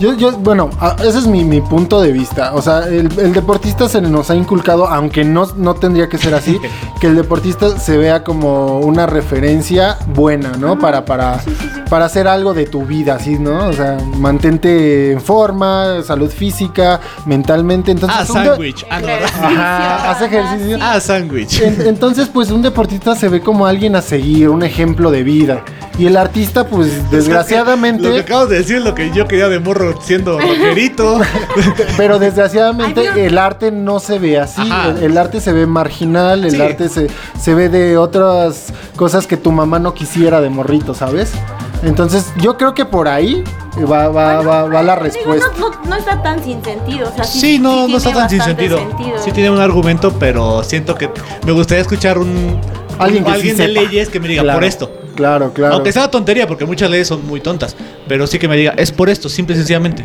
Yo, yo, bueno, a- ese es mi, mi punto de vista. O sea, el, el deportista se nos ha inculcado, aunque no, no tendría que ser así, que el deportista se vea como una referencia buena, ¿no? Para, para, para hacer algo de tu vida, así, ¿no? O sea, mantente en forma, salud física, mentalmente. Entonces, Ah, sándwich. Ah, no, ¿verdad? Ajá, haz ejercicio. Ah, sándwich. En- entonces, pues un deportista se ve como alguien a seguir, un ejemplo de vida. Y el artista, pues desgraciadamente... Lo que acabas de decir es lo que yo quería de morro siendo rockerito. Pero desgraciadamente Ay, el arte no se ve así. El, el arte se ve marginal, el Sí. arte se, se ve de otras cosas que tu mamá no quisiera de morrito, ¿sabes? Entonces yo creo que por ahí va, va, va, va la Digo, respuesta. no, no, no está tan sin sentido. O sea, sí, Sí, no, sí no está tan sin bastante sentido. Sí tiene un argumento, pero siento que me gustaría escuchar un Alguien que sí de sepa. leyes que me diga Claro, por esto. Claro, claro. Aunque sea tontería, porque muchas leyes son muy tontas. Pero sí que me diga, es por esto, simple y sencillamente.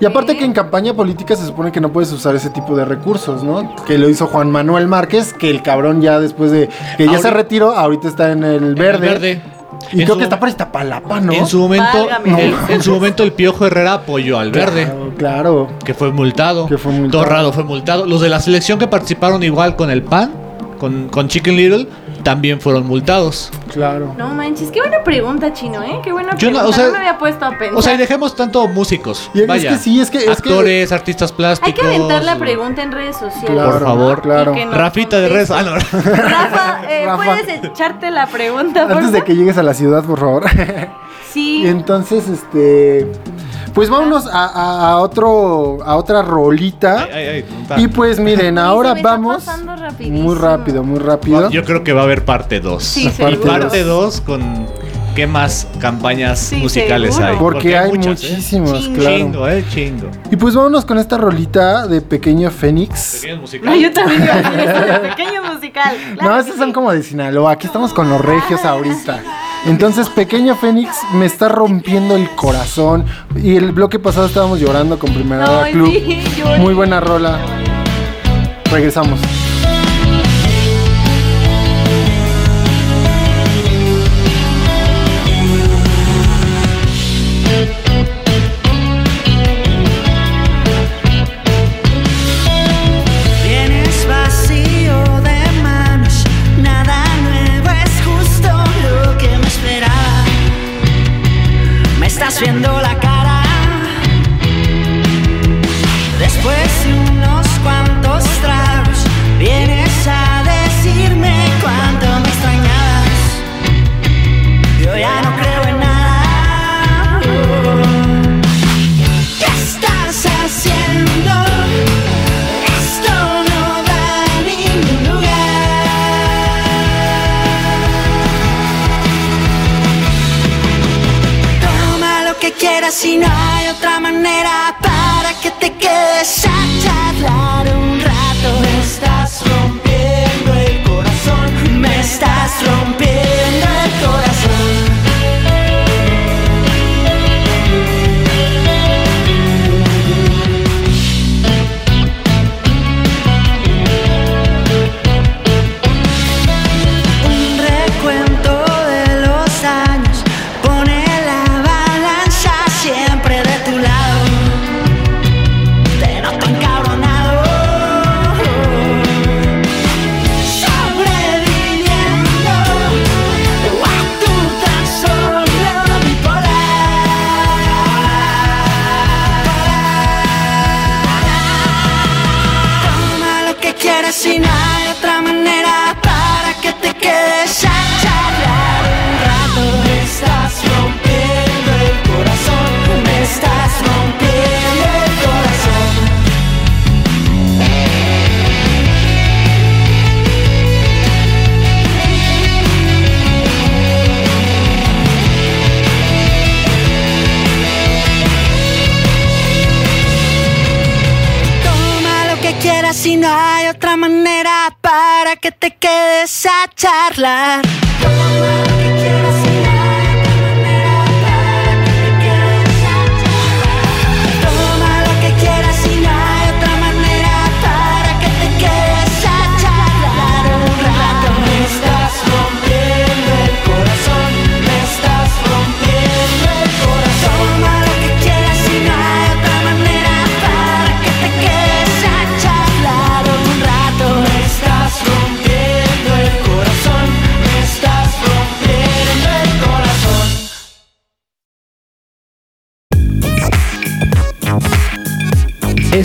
Y aparte que en campaña política se supone que no puedes usar ese tipo de recursos, ¿no? Que lo hizo Juan Manuel Márquez, que el cabrón ya después de que ya se retiró, ahorita está en el verde. El verde. Y En creo su- que está para Iztapalapa, ¿no? En su momento, Válgame. el- en su momento el Piojo Herrera apoyó al verde. Claro, claro. Que fue multado. Que fue multado. Torrado fue multado. Los de la selección que participaron igual con el PAN, con, con Chicken Little, también fueron multados. Claro. No manches, qué buena pregunta, Chino, ¿eh? Qué buena Yo no- pregunta. o sea- no me había puesto a pensar. O sea, y dejemos tanto músicos. Y es vaya, que sí, es que- es que- actores, artistas plásticos. Hay que aventar la pregunta en redes sociales. Claro, Por favor. claro. Rafita de redes. Ah, no. Rafa, eh, Rafa. ¿puedes echarte la pregunta, por Antes de que llegues a la ciudad, por favor. Sí. Y entonces, este. Pues vámonos a, a- a otro. a otra rolita. Ay, ay, ay, está. Y pues miren, ahora se vamos. Muy rápido, muy rápido. Yo creo que va a haber parte 2. Sí, parte 2 con qué más campañas Sí, musicales seguro. hay. Porque hay muchas, ¿eh? muchísimos, Chingo. claro. Chingo, eh, chingo. Y pues vámonos con esta rolita de Pequeño Fénix. Pequeños No, musicales. yo también iba a decir eso de pequeño musical. Claro no, estos sí. son como de Sinaloa. Aquí estamos con los regios ahorita. Entonces, Pequeño Fénix me está rompiendo el corazón. Y el bloque pasado estábamos llorando con Primera Club. Muy buena rola. Regresamos. Me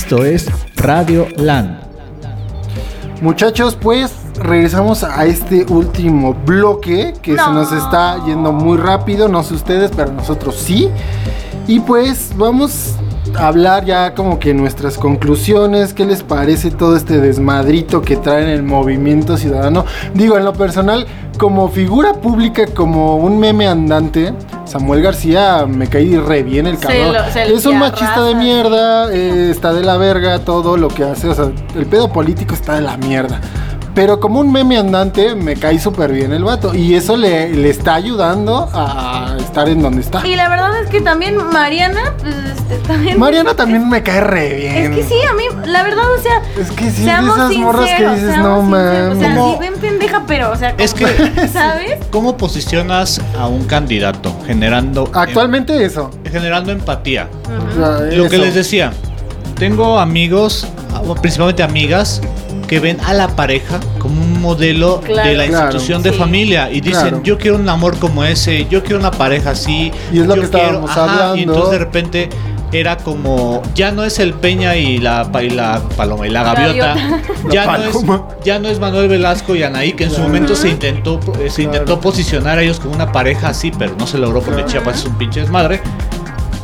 Esto es Radio Land. Muchachos, pues regresamos a este último bloque que se No. nos está yendo muy rápido. No sé ustedes, pero nosotros sí. Y pues vamos a hablar ya como que nuestras conclusiones. ¿Qué les parece todo este desmadrito que traen el movimiento ciudadano? Digo, en lo personal, como figura pública, como un meme andante, Samuel García me caí re bien el Se cabrón. lo- se es un machista de mierda, eh, está de la verga todo lo que hace. O sea, el pedo político está de la mierda. Pero como un meme andante, me cae súper bien el vato. Y eso le, le está ayudando a estar en donde está. Y la verdad es que también Mariana, pues este, también. Mariana también me cae re bien. Es que sí, a mí, la verdad, o sea. Es que sí, de seamos esas morras que dices, no sinceros, O sea, mames. sí, ven pendeja, pero, o sea, Es como- que- ¿sabes? ¿Cómo posicionas a un candidato generando Actualmente eso. em- generando empatía? O sea, Lo que les decía, tengo amigos, principalmente amigas, que ven a la pareja como un modelo Claro. de la Claro. institución de Sí. familia y dicen, Claro. yo quiero un amor como ese, yo quiero una pareja así. Y es lo yo que quiero- estábamos Ajá, hablando. Y entonces de repente era como, ya no es el Peña y la, pa- y la paloma y la gaviota, ya, no es, ya no es Manuel Velasco y Anaí, que en su momento se intentó, se Claro. intentó posicionar a ellos como una pareja así, pero no se logró porque Claro. Chiapas es un pinche desmadre.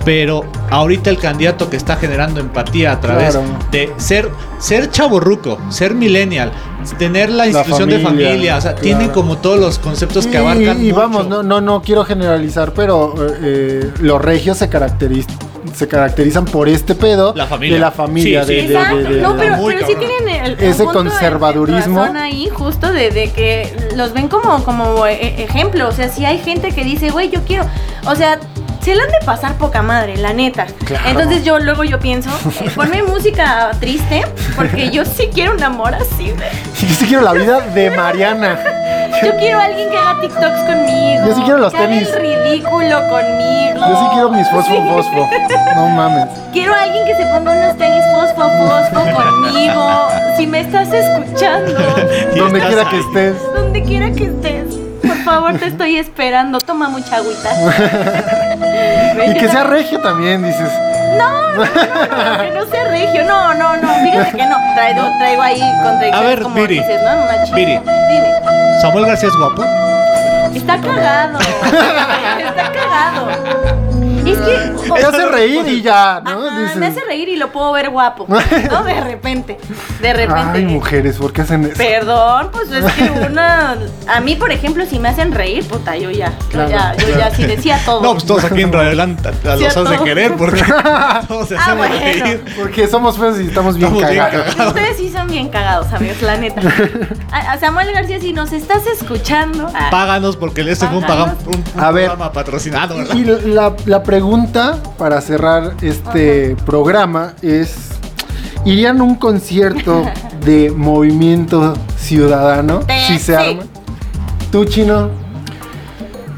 Pero ahorita el candidato que está generando empatía a través Claro. de ser, ser chaborruco, ser millennial, tener la institución de familia, familia, o sea, claro. tienen como todos los conceptos que Y- abarcan. Y, mucho. vamos, no, no, no quiero generalizar, pero eh, eh, los regios se caracterizan se caracterizan por este pedo La familia. de la familia, Sí, de, sí. de- de- de- no, pero, sí tienen el, Ese de- conservadurismo. razón ahí, justo de, de que los ven como, como e- ejemplo. O sea, si hay gente que dice, güey, yo quiero. O sea, se le han de pasar poca madre, la neta. Claro. Entonces yo luego yo pienso, eh, ponme música triste, porque yo sí quiero un amor así, güey. Yo sí quiero la vida de Mariana. Yo quiero a alguien que haga TikToks conmigo. Yo sí quiero los que haga tenis. el ridículo conmigo. Yo sí quiero mis fosfo Sí. fosfo. No mames. Quiero a alguien que se ponga unos tenis fosfo fosfo conmigo. Si me estás escuchando, Donde quiera que estés. donde quiera que estés, por favor te estoy esperando. Toma mucha agüita. Y que sea regio también, dices. No, que no sea regio. No, no, no. Fíjate que no. Traigo, traigo ahí contradicciones A ver, como Viri. dices, ¿no? Una chica. Viri. Dime. Samuel García es guapo. Está cagado. Está cagado. Es que. Me hace reír y ya, ¿no? Ajá, Dices, me hace reír y lo puedo ver guapo. ¿No? De repente. De repente. Ay, mujeres, ¿por qué hacen eso? Perdón, pues es que una. A mí, por ejemplo, si me hacen reír, puta, yo ya. Yo Claro, ya, yo claro. ya sí decía todo. No, pues todos aquí en Radio los a has de todos. querer porque todos se Ah, hacemos bueno. reír. Porque somos feos y estamos bien Estamos bien cagados. Ustedes sí son bien cagados, amigos, la neta. A, a Samuel García, si nos estás escuchando. ah, Páganos porque este fue un, un, un A ver. programa patrocinado, ¿verdad? Y la, la pregunta para cerrar este programa es: ¿irían a un concierto de movimiento ciudadano si se sí. arma? ¿Tú, chino?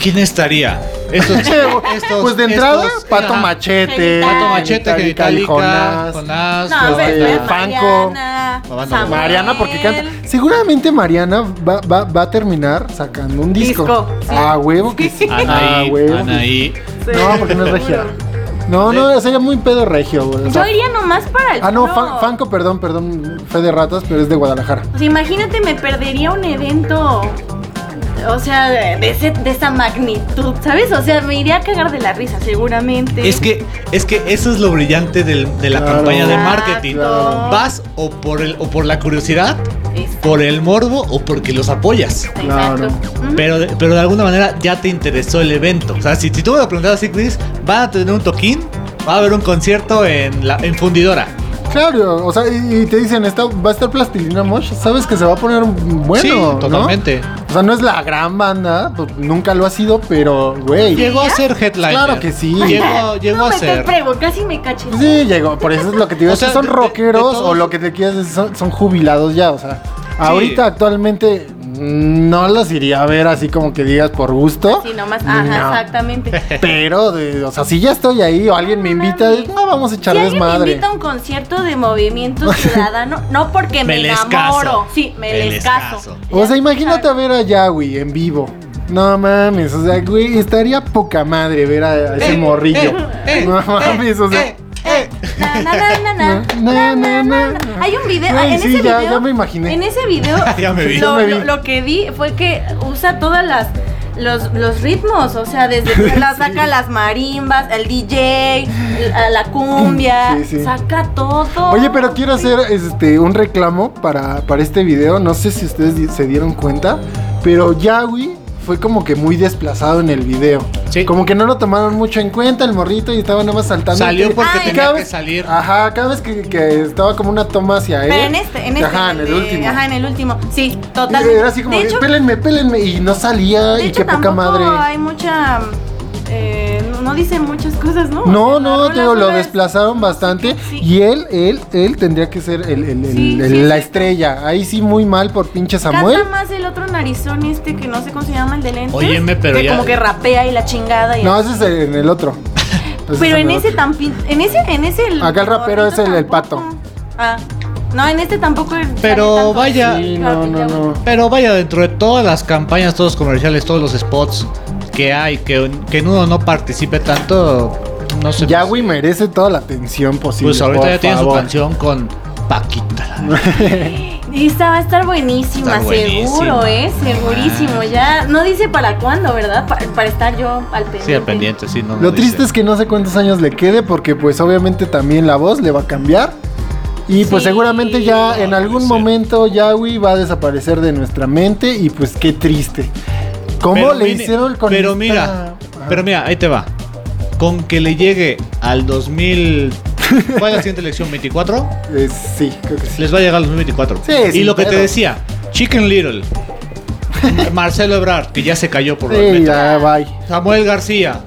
¿Quién estaría? Estos, estos- pues de entrada, estos- Pato ajá. Machete, Pato Machete, Genitalica, Jonás. Jonás, No, Pues, pero eh, Fanco. Mariana, Mamá, no, Samuel. Mariana porque canta. Seguramente Mariana va, va, va a terminar sacando un disco. Disco, sí. Ah, huevo que sí. Ah, Anaí, huevo. que Anaí. sí. No, porque no es regia. No, no, sería muy pedo regio, güey. O sea, Yo iría nomás para el. ah, no, Fan- Fanco, perdón, perdón, fe de ratas, pero es de Guadalajara. Pues imagínate, me perdería un evento. O sea, de, de ese- de esa magnitud, ¿sabes? O sea, me iría a cagar de la risa, seguramente. Es que, es que eso es lo brillante del- de la Claro. campaña de marketing. Claro. Vas o por el, o por la curiosidad, por el morbo o porque los apoyas. Claro. Exacto. Ujú. Pero de, pero de alguna manera ya te interesó el evento. O sea, si, si tú me lo preguntas así, Chris, van a tener un toquín, va a haber un concierto en, la, en Fundidora. Claro, o sea, y, y te dicen, está, va a estar Plastilina Mosh, sabes que se va a poner bueno. sí, ¿no? totalmente. O sea, no es la gran banda, pues, nunca lo ha sido, pero, güey. Llegó a ser headliner. Claro que sí. Llegó, llegó no a me te ser. prego, casi me caché. Sí, llegó, por eso es lo que te digo, O sea, son de- de- rockeros de o lo que te quieras decir son, son jubilados ya, o sea, ahorita actualmente no los iría a ver así como que digas por gusto, Sí, nomás. Ajá, No. exactamente. pero, de- o sea, si ya estoy ahí o alguien me invita, no, vamos a echar si alguien me invita a un concierto de movimiento ciudadano, no porque me, Me les enamoro. caso. Sí, me, Me les les caso. caso. O sea, imagínate a ver a Yahweh en vivo. No mames, o sea, güey, estaría poca madre ver a, a ese Eh, morrillo. eh, eh, no mames, o sea. Eh, eh. Na, na, na, na, na. Hay un video, en sí, ese ya- video, ya me imaginé. En ese video, Ya me vi. Lo, Ya me vi. lo- lo que vi fue que usa todas las los, los ritmos, o sea, desde que la saca las marimbas, el DJ, la, la cumbia, Sí, sí. saca todo. Oye, pero quiero hacer este un reclamo para, para este video. No sé si ustedes se dieron cuenta, pero Yahweh fue como que muy desplazado en el video. Sí. Como que no lo tomaron mucho en cuenta el morrito y estaba nada más saltando. Salió porque tenía cada que vez- salir. Ajá, cada vez que, que estaba como una toma hacia él. Pero en este, en este. Ajá, en el de- último. Ajá, en el último. Sí, totalmente. Era así como, de de, hecho, pélenme, pélenme. Y no salía de y hecho, qué poca madre. hay mucha. eh, no- dice muchas cosas, ¿no? No, O sea, la no, rola te digo, lo desplazaron bastante. Sí. Y él, él, él tendría que ser el, el- el- Sí, el- sí, la sí. estrella. Ahí sí, muy mal por pinche Samuel. Canta más el otro narizón este que no sé cómo se llama, el de lentes. Óyeme, pero que ya- como que rapea y la chingada. Y No, ese es en el otro. Ese Pero en ese también, en ese, en ese. Acá el rapero es el- el pato. Ah, No, en este tampoco. Pero vaya- Sí, no, no, no. Pero vaya, dentro de todas las campañas, todos los comerciales, todos los spots que hay, que, que en uno no participe tanto, no sé. Yahweh merece toda la atención posible. Pues ahorita por ya tiene su canción con Paquita. Y esta va a estar buenísima, seguro, ¿eh? Segurísimo. Ya no dice para cuándo, ¿verdad? Pa- para estar yo al pendiente. Sí, al pendiente, sí. No, Lo triste es que no sé cuántos años le quede porque pues obviamente también la voz le va a cambiar. Y pues Sí. seguramente ya en algún sí. momento Yahweh va a desaparecer de nuestra mente y pues qué triste. ¿Cómo le hicieron con Pero esta- mira, Ajá. pero mira, ahí te va. Con que le llegue al 2000. ¿Cuál es la siguiente elección? ¿24? Eh, sí, creo que sí. Les va a llegar al 2024. Sí, y sin lo que te decía, Chicken Little. Marcelo Ebrard, que ya se cayó por el Sí, ya, bye. Samuel García.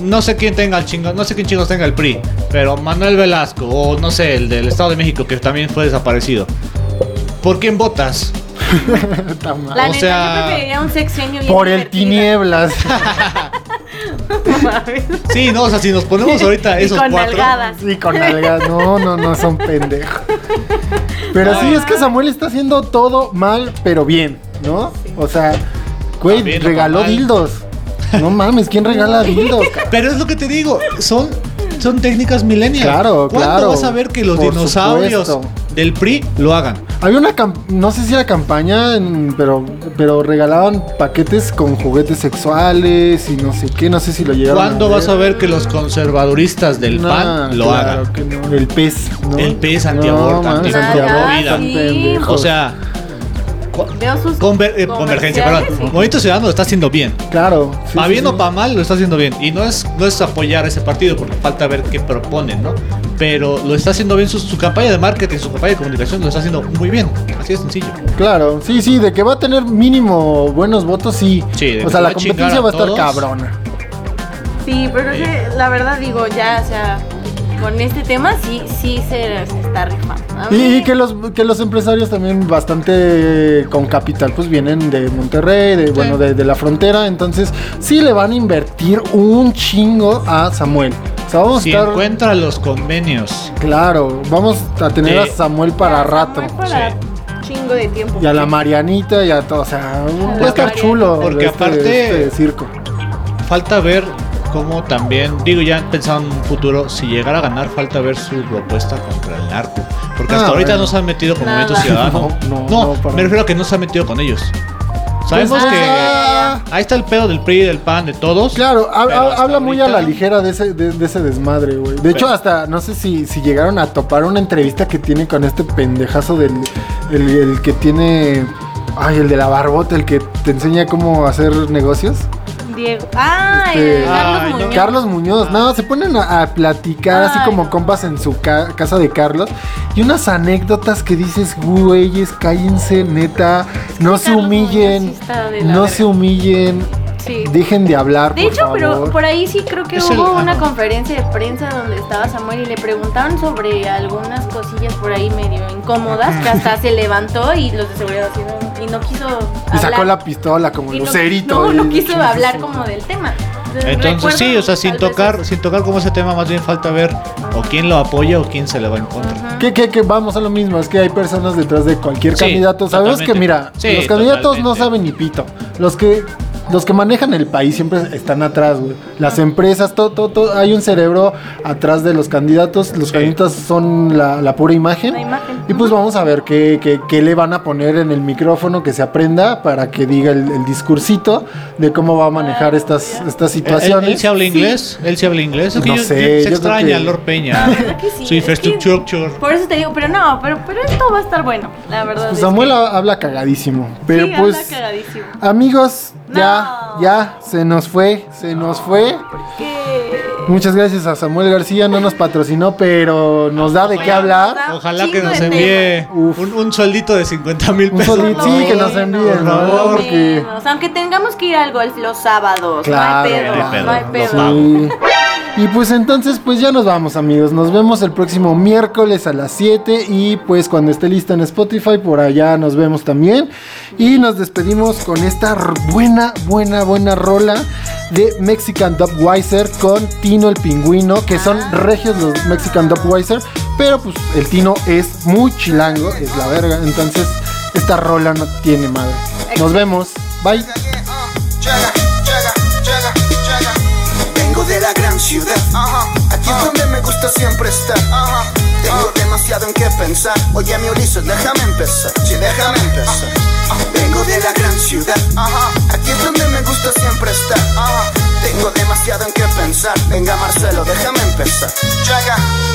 No sé quién tenga el chingo, no sé quién chingos tenga el PRI, pero Manuel Velasco o no sé, el del Estado de México que también fue desaparecido. ¿Por quién votas? Mal. La O neta, sea, yo preferiría un sexenio bien Por el tinieblas. No mames. Sí, no, o sea, si nos ponemos ahorita Y esos con cuatro. nalgadas. Sí, con algas. No, no, no, son pendejos. Pero sí, es que Samuel está haciendo todo mal, pero bien, ¿no? O sea, güey, no regaló dildos. No mames, ¿quién regala dildos? Pero es lo que te digo, son, son técnicas millennials. Claro, ¿Cuándo claro, vas a ver que los por dinosaurios supuesto. Del PRI lo hagan? Había una, no sé si era campaña, en- pero, pero regalaban paquetes con juguetes sexuales y no sé qué, no sé si lo llegaron ¿Cuándo vas a ver que los conservaduristas del PAN lo claro hagan? que no. El pez, ¿no? El pez antiaborto, tan Sí. pendejos. O sea, Veo sus conver- eh, convergencia, perdón. sí. Movimiento Ciudadano lo está haciendo bien. Claro. sí, Pa' sí, bien sí. o pa' mal lo está haciendo bien. Y no es, no es apoyar a ese partido porque falta ver qué proponen, ¿no? Pero lo está haciendo bien su, su campaña de marketing, su campaña de comunicación lo está haciendo muy bien. Así de sencillo. Claro, sí, sí, de que va a tener mínimo buenos votos, sí. Sí, de o que sea, va la a chingar competencia a va a estar todos. cabrona. Sí, pero es que la verdad digo, ya, o sea, con este tema sí, sí se, se está rifando. Y, que los que los empresarios también bastante con capital, pues vienen de Monterrey, de, bueno, de, de la frontera, entonces sí le van a invertir un chingo a Samuel. O sea, vamos Si a estar, encuentra los convenios claro, vamos a tener De- a Samuel para rato. Samuel Para chingo de tiempo. Y a la Marianita y a todo, o sea, la estar chulo Porque este- aparte- este circo. falta ver cómo también, digo ya pensando en un futuro, si llegara a ganar, falta ver su propuesta contra el narco. Porque hasta Ah, ahorita bueno. no se han metido con. Movimiento Ciudadano. No, no, No, me refiero a que no se ha metido con ellos. Sabemos Pues, que ah, ahí está el pedo del PRI, del PAN, de todos. Claro, hasta habla muy a la ahorita- ligera de ese, de, de ese desmadre, güey. De hecho, hasta no sé si, si llegaron a topar una entrevista que tiene con este pendejazo del el, el que tiene. Ay, el de la barbota, el que te enseña cómo hacer negocios. Diego. Ah, Este- el Carlos no. Muñoz. Carlos Muñoz, no, se ponen a, a platicar así como no. compas en su ca- casa de Carlos y unas anécdotas que dices, güeyes, cállense, neta, no se Carlos humillen, no se humillen, Sí. dejen de hablar, De por hecho, pero por ahí sí creo que Es el- hubo una conferencia de prensa donde estaba Samuel y le preguntaron sobre algunas cosillas por ahí medio incómodas que hasta se levantó y los de seguridad no- y no quiso Y sacó hablar. la pistola como Y lucerito. No, quiso hablar como del tema. Entonces sí, o sea, sin tocar, sin tocar como ese tema, más bien falta ver o quién lo apoya o quién se le va en contra. Ajá. Que, que, que vamos a lo mismo, es que hay personas detrás de cualquier Sí, candidato. Sabemos que, mira, Sí, los candidatos no saben ni pito. Los que los que manejan el país siempre están atrás, güey. Las empresas, todo, todo, todo, hay un cerebro atrás de los candidatos. Los Sí. candidatos son la, la pura imagen. La imagen. Y pues vamos a ver qué, qué- qué le van a poner en el micrófono que se aprenda para que diga el, el discursito de cómo va a manejar estas, estas ¿Él, situaciones. él sí habla inglés? ¿Él sí habla inglés? No yo- sé, yo- se extraña que- a Lord Peña. ¿Verdad que sí? Su infraestructure. Por eso te digo, pero no, pero, pero esto va a estar bueno, la verdad. Pues es Samuel que- habla cagadísimo. Pero sí, pues. anda cagadísimo. Amigos, ya, No. ya, se nos fue, se nos fue. ¿Qué? Muchas gracias a Samuel García, no nos patrocinó, pero nos da de qué hablar. Ojalá que nos envíe un, un sueldito de 50 mil Un pesos. solito, sí, que nos envíe, por ¿no? favor. Aunque tengamos que ir al golf los sábados. Claro, no hay pedo. no hay pedo, No hay lo pedo. pago. Sí. Y pues entonces, pues ya nos vamos, amigos. Nos vemos el próximo miércoles a las 7. Y pues cuando esté lista en Spotify, por allá nos vemos también. Y nos despedimos con esta buena, buena, buena rola de Mexican Dubweiser con Tino el Pingüino, que son regios los Mexican Dubweiser. Pero pues el Tino es muy chilango, es la verga. Entonces esta rola no tiene madre. Nos vemos. Bye. Vengo de la gran ciudad, aquí es donde me gusta siempre estar. Tengo demasiado en qué pensar. Oye, mi Ulises, déjame empezar. Sí, déjame empezar. Vengo de la gran ciudad, aquí es donde me gusta siempre estar. Tengo demasiado en qué pensar. Venga, Marcelo, déjame empezar.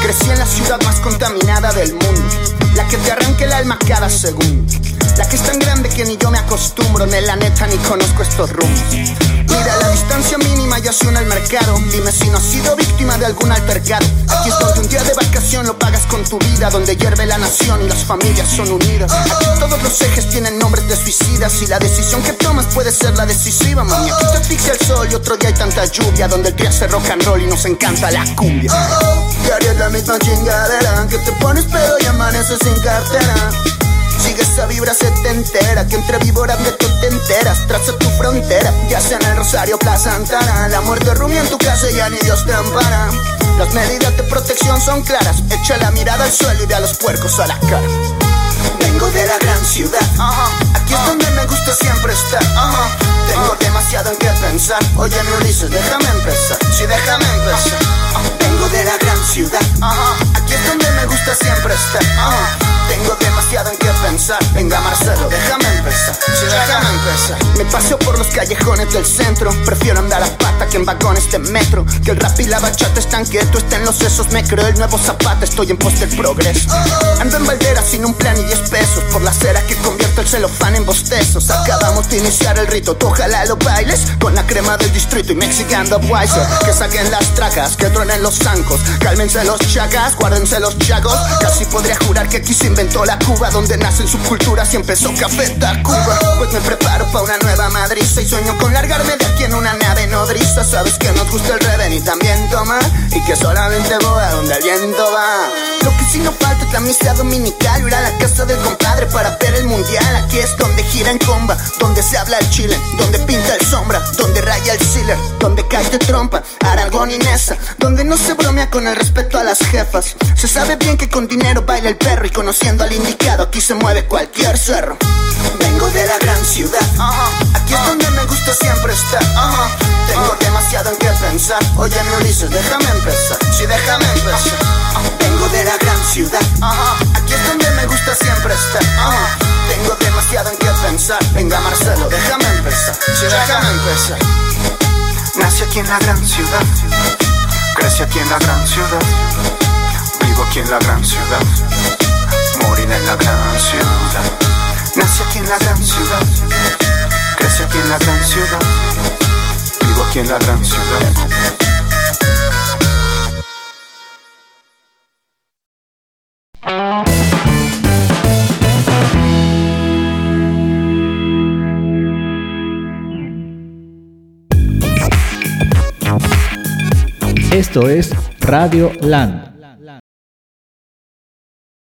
Crecí en la ciudad más contaminada del mundo, la que te arranca el alma cada segundo. La que es tan grande que ni yo me acostumbro, ni la neta ni conozco estos rumbos. Mira, la distancia mínima ya suena al mercado. Dime si no has sido víctima de algún altercado. Aquí es donde un día de vacación lo pagas con tu vida, donde hierve la nación y las familias son unidas. Aquí todos los ejes tienen nombres de suicidas y la decisión que tomas puede ser la decisiva, mami. Aquí te asfixia el sol y otro día hay tanta lluvia, donde el día hace rock and roll y nos encanta la cumbia. Diario es la misma chingadera, que te pones pedo y amaneces sin cartera. Sigue esa vibra setentera Que entre víboras de tú te enteras. Traza tu frontera Ya sea en el Rosario, Plaza Santana La muerte rumia en tu casa y ya ni Dios te ampara. Las medidas de protección son claras. Echa la mirada al suelo y ve a los puercos a la cara. Vengo de la gran ciudad. Aquí es donde me gusta siempre estar. Tengo demasiado en qué pensar. Oye mi Ulises, déjame empezar. Sí, déjame empezar. Vengo de la gran ciudad. Aquí es donde me gusta siempre estar. Tengo demasiado en qué pensar Venga Marcelo, déjame empezar. Déjame empezar. Me paseo por los callejones del centro Prefiero andar a pata que en vagones de metro. Que el rap y la bachata están quietos Está en los sesos, me creo el nuevo zapata Estoy en pos del progreso. Ando en Valdera sin un plan y 10 pesos Por la cera que convierto el celofán en bostezos Acabamos de iniciar el rito Tú ojalá lo bailes Con la crema del distrito y Mexican Wiser Que saquen las tracas, que truenen los zancos Cálmense los chacas, guárdense los chagos Casi podría jurar que aquí se inventó la Cuba Donde nacen subculturas y empezó Café Tacuba Pues me preparo pa' una nueva madriza Y sueño con largarme de aquí en una nave nodriza. Sabes que nos gusta el reven y también tomar Y que solamente voy a donde el viento va. Lo que sí no falta es la misa dominical Ir a la casa del compadre para ver el mundial. Aquí es donde gira en comba Donde se habla el chile Donde pinta el sombra Donde raya el sealer Donde cae de trompa Aragón y Nesa Donde no se bromea con el respeto a las jefas. Se sabe bien que con dinero baila el perro Y conociendo al aquí se mueve cualquier cerro. Vengo de la gran ciudad Aquí es donde me gusta siempre estar. Tengo demasiado en qué pensar. Oye mi Ulises, déjame empezar. Sí, déjame empezar. Vengo de la gran ciudad Aquí es donde me gusta siempre estar. Tengo demasiado en qué pensar. Venga Marcelo, déjame empezar. Sí, déjame empezar. Nací aquí en la gran ciudad. Crecí aquí en la gran ciudad. Vivo aquí en la gran ciudad En la gran ciudad. Nací aquí en la gran ciudad. Crecí aquí en la gran ciudad. Vivo aquí en la gran ciudad. Esto es Radio Land.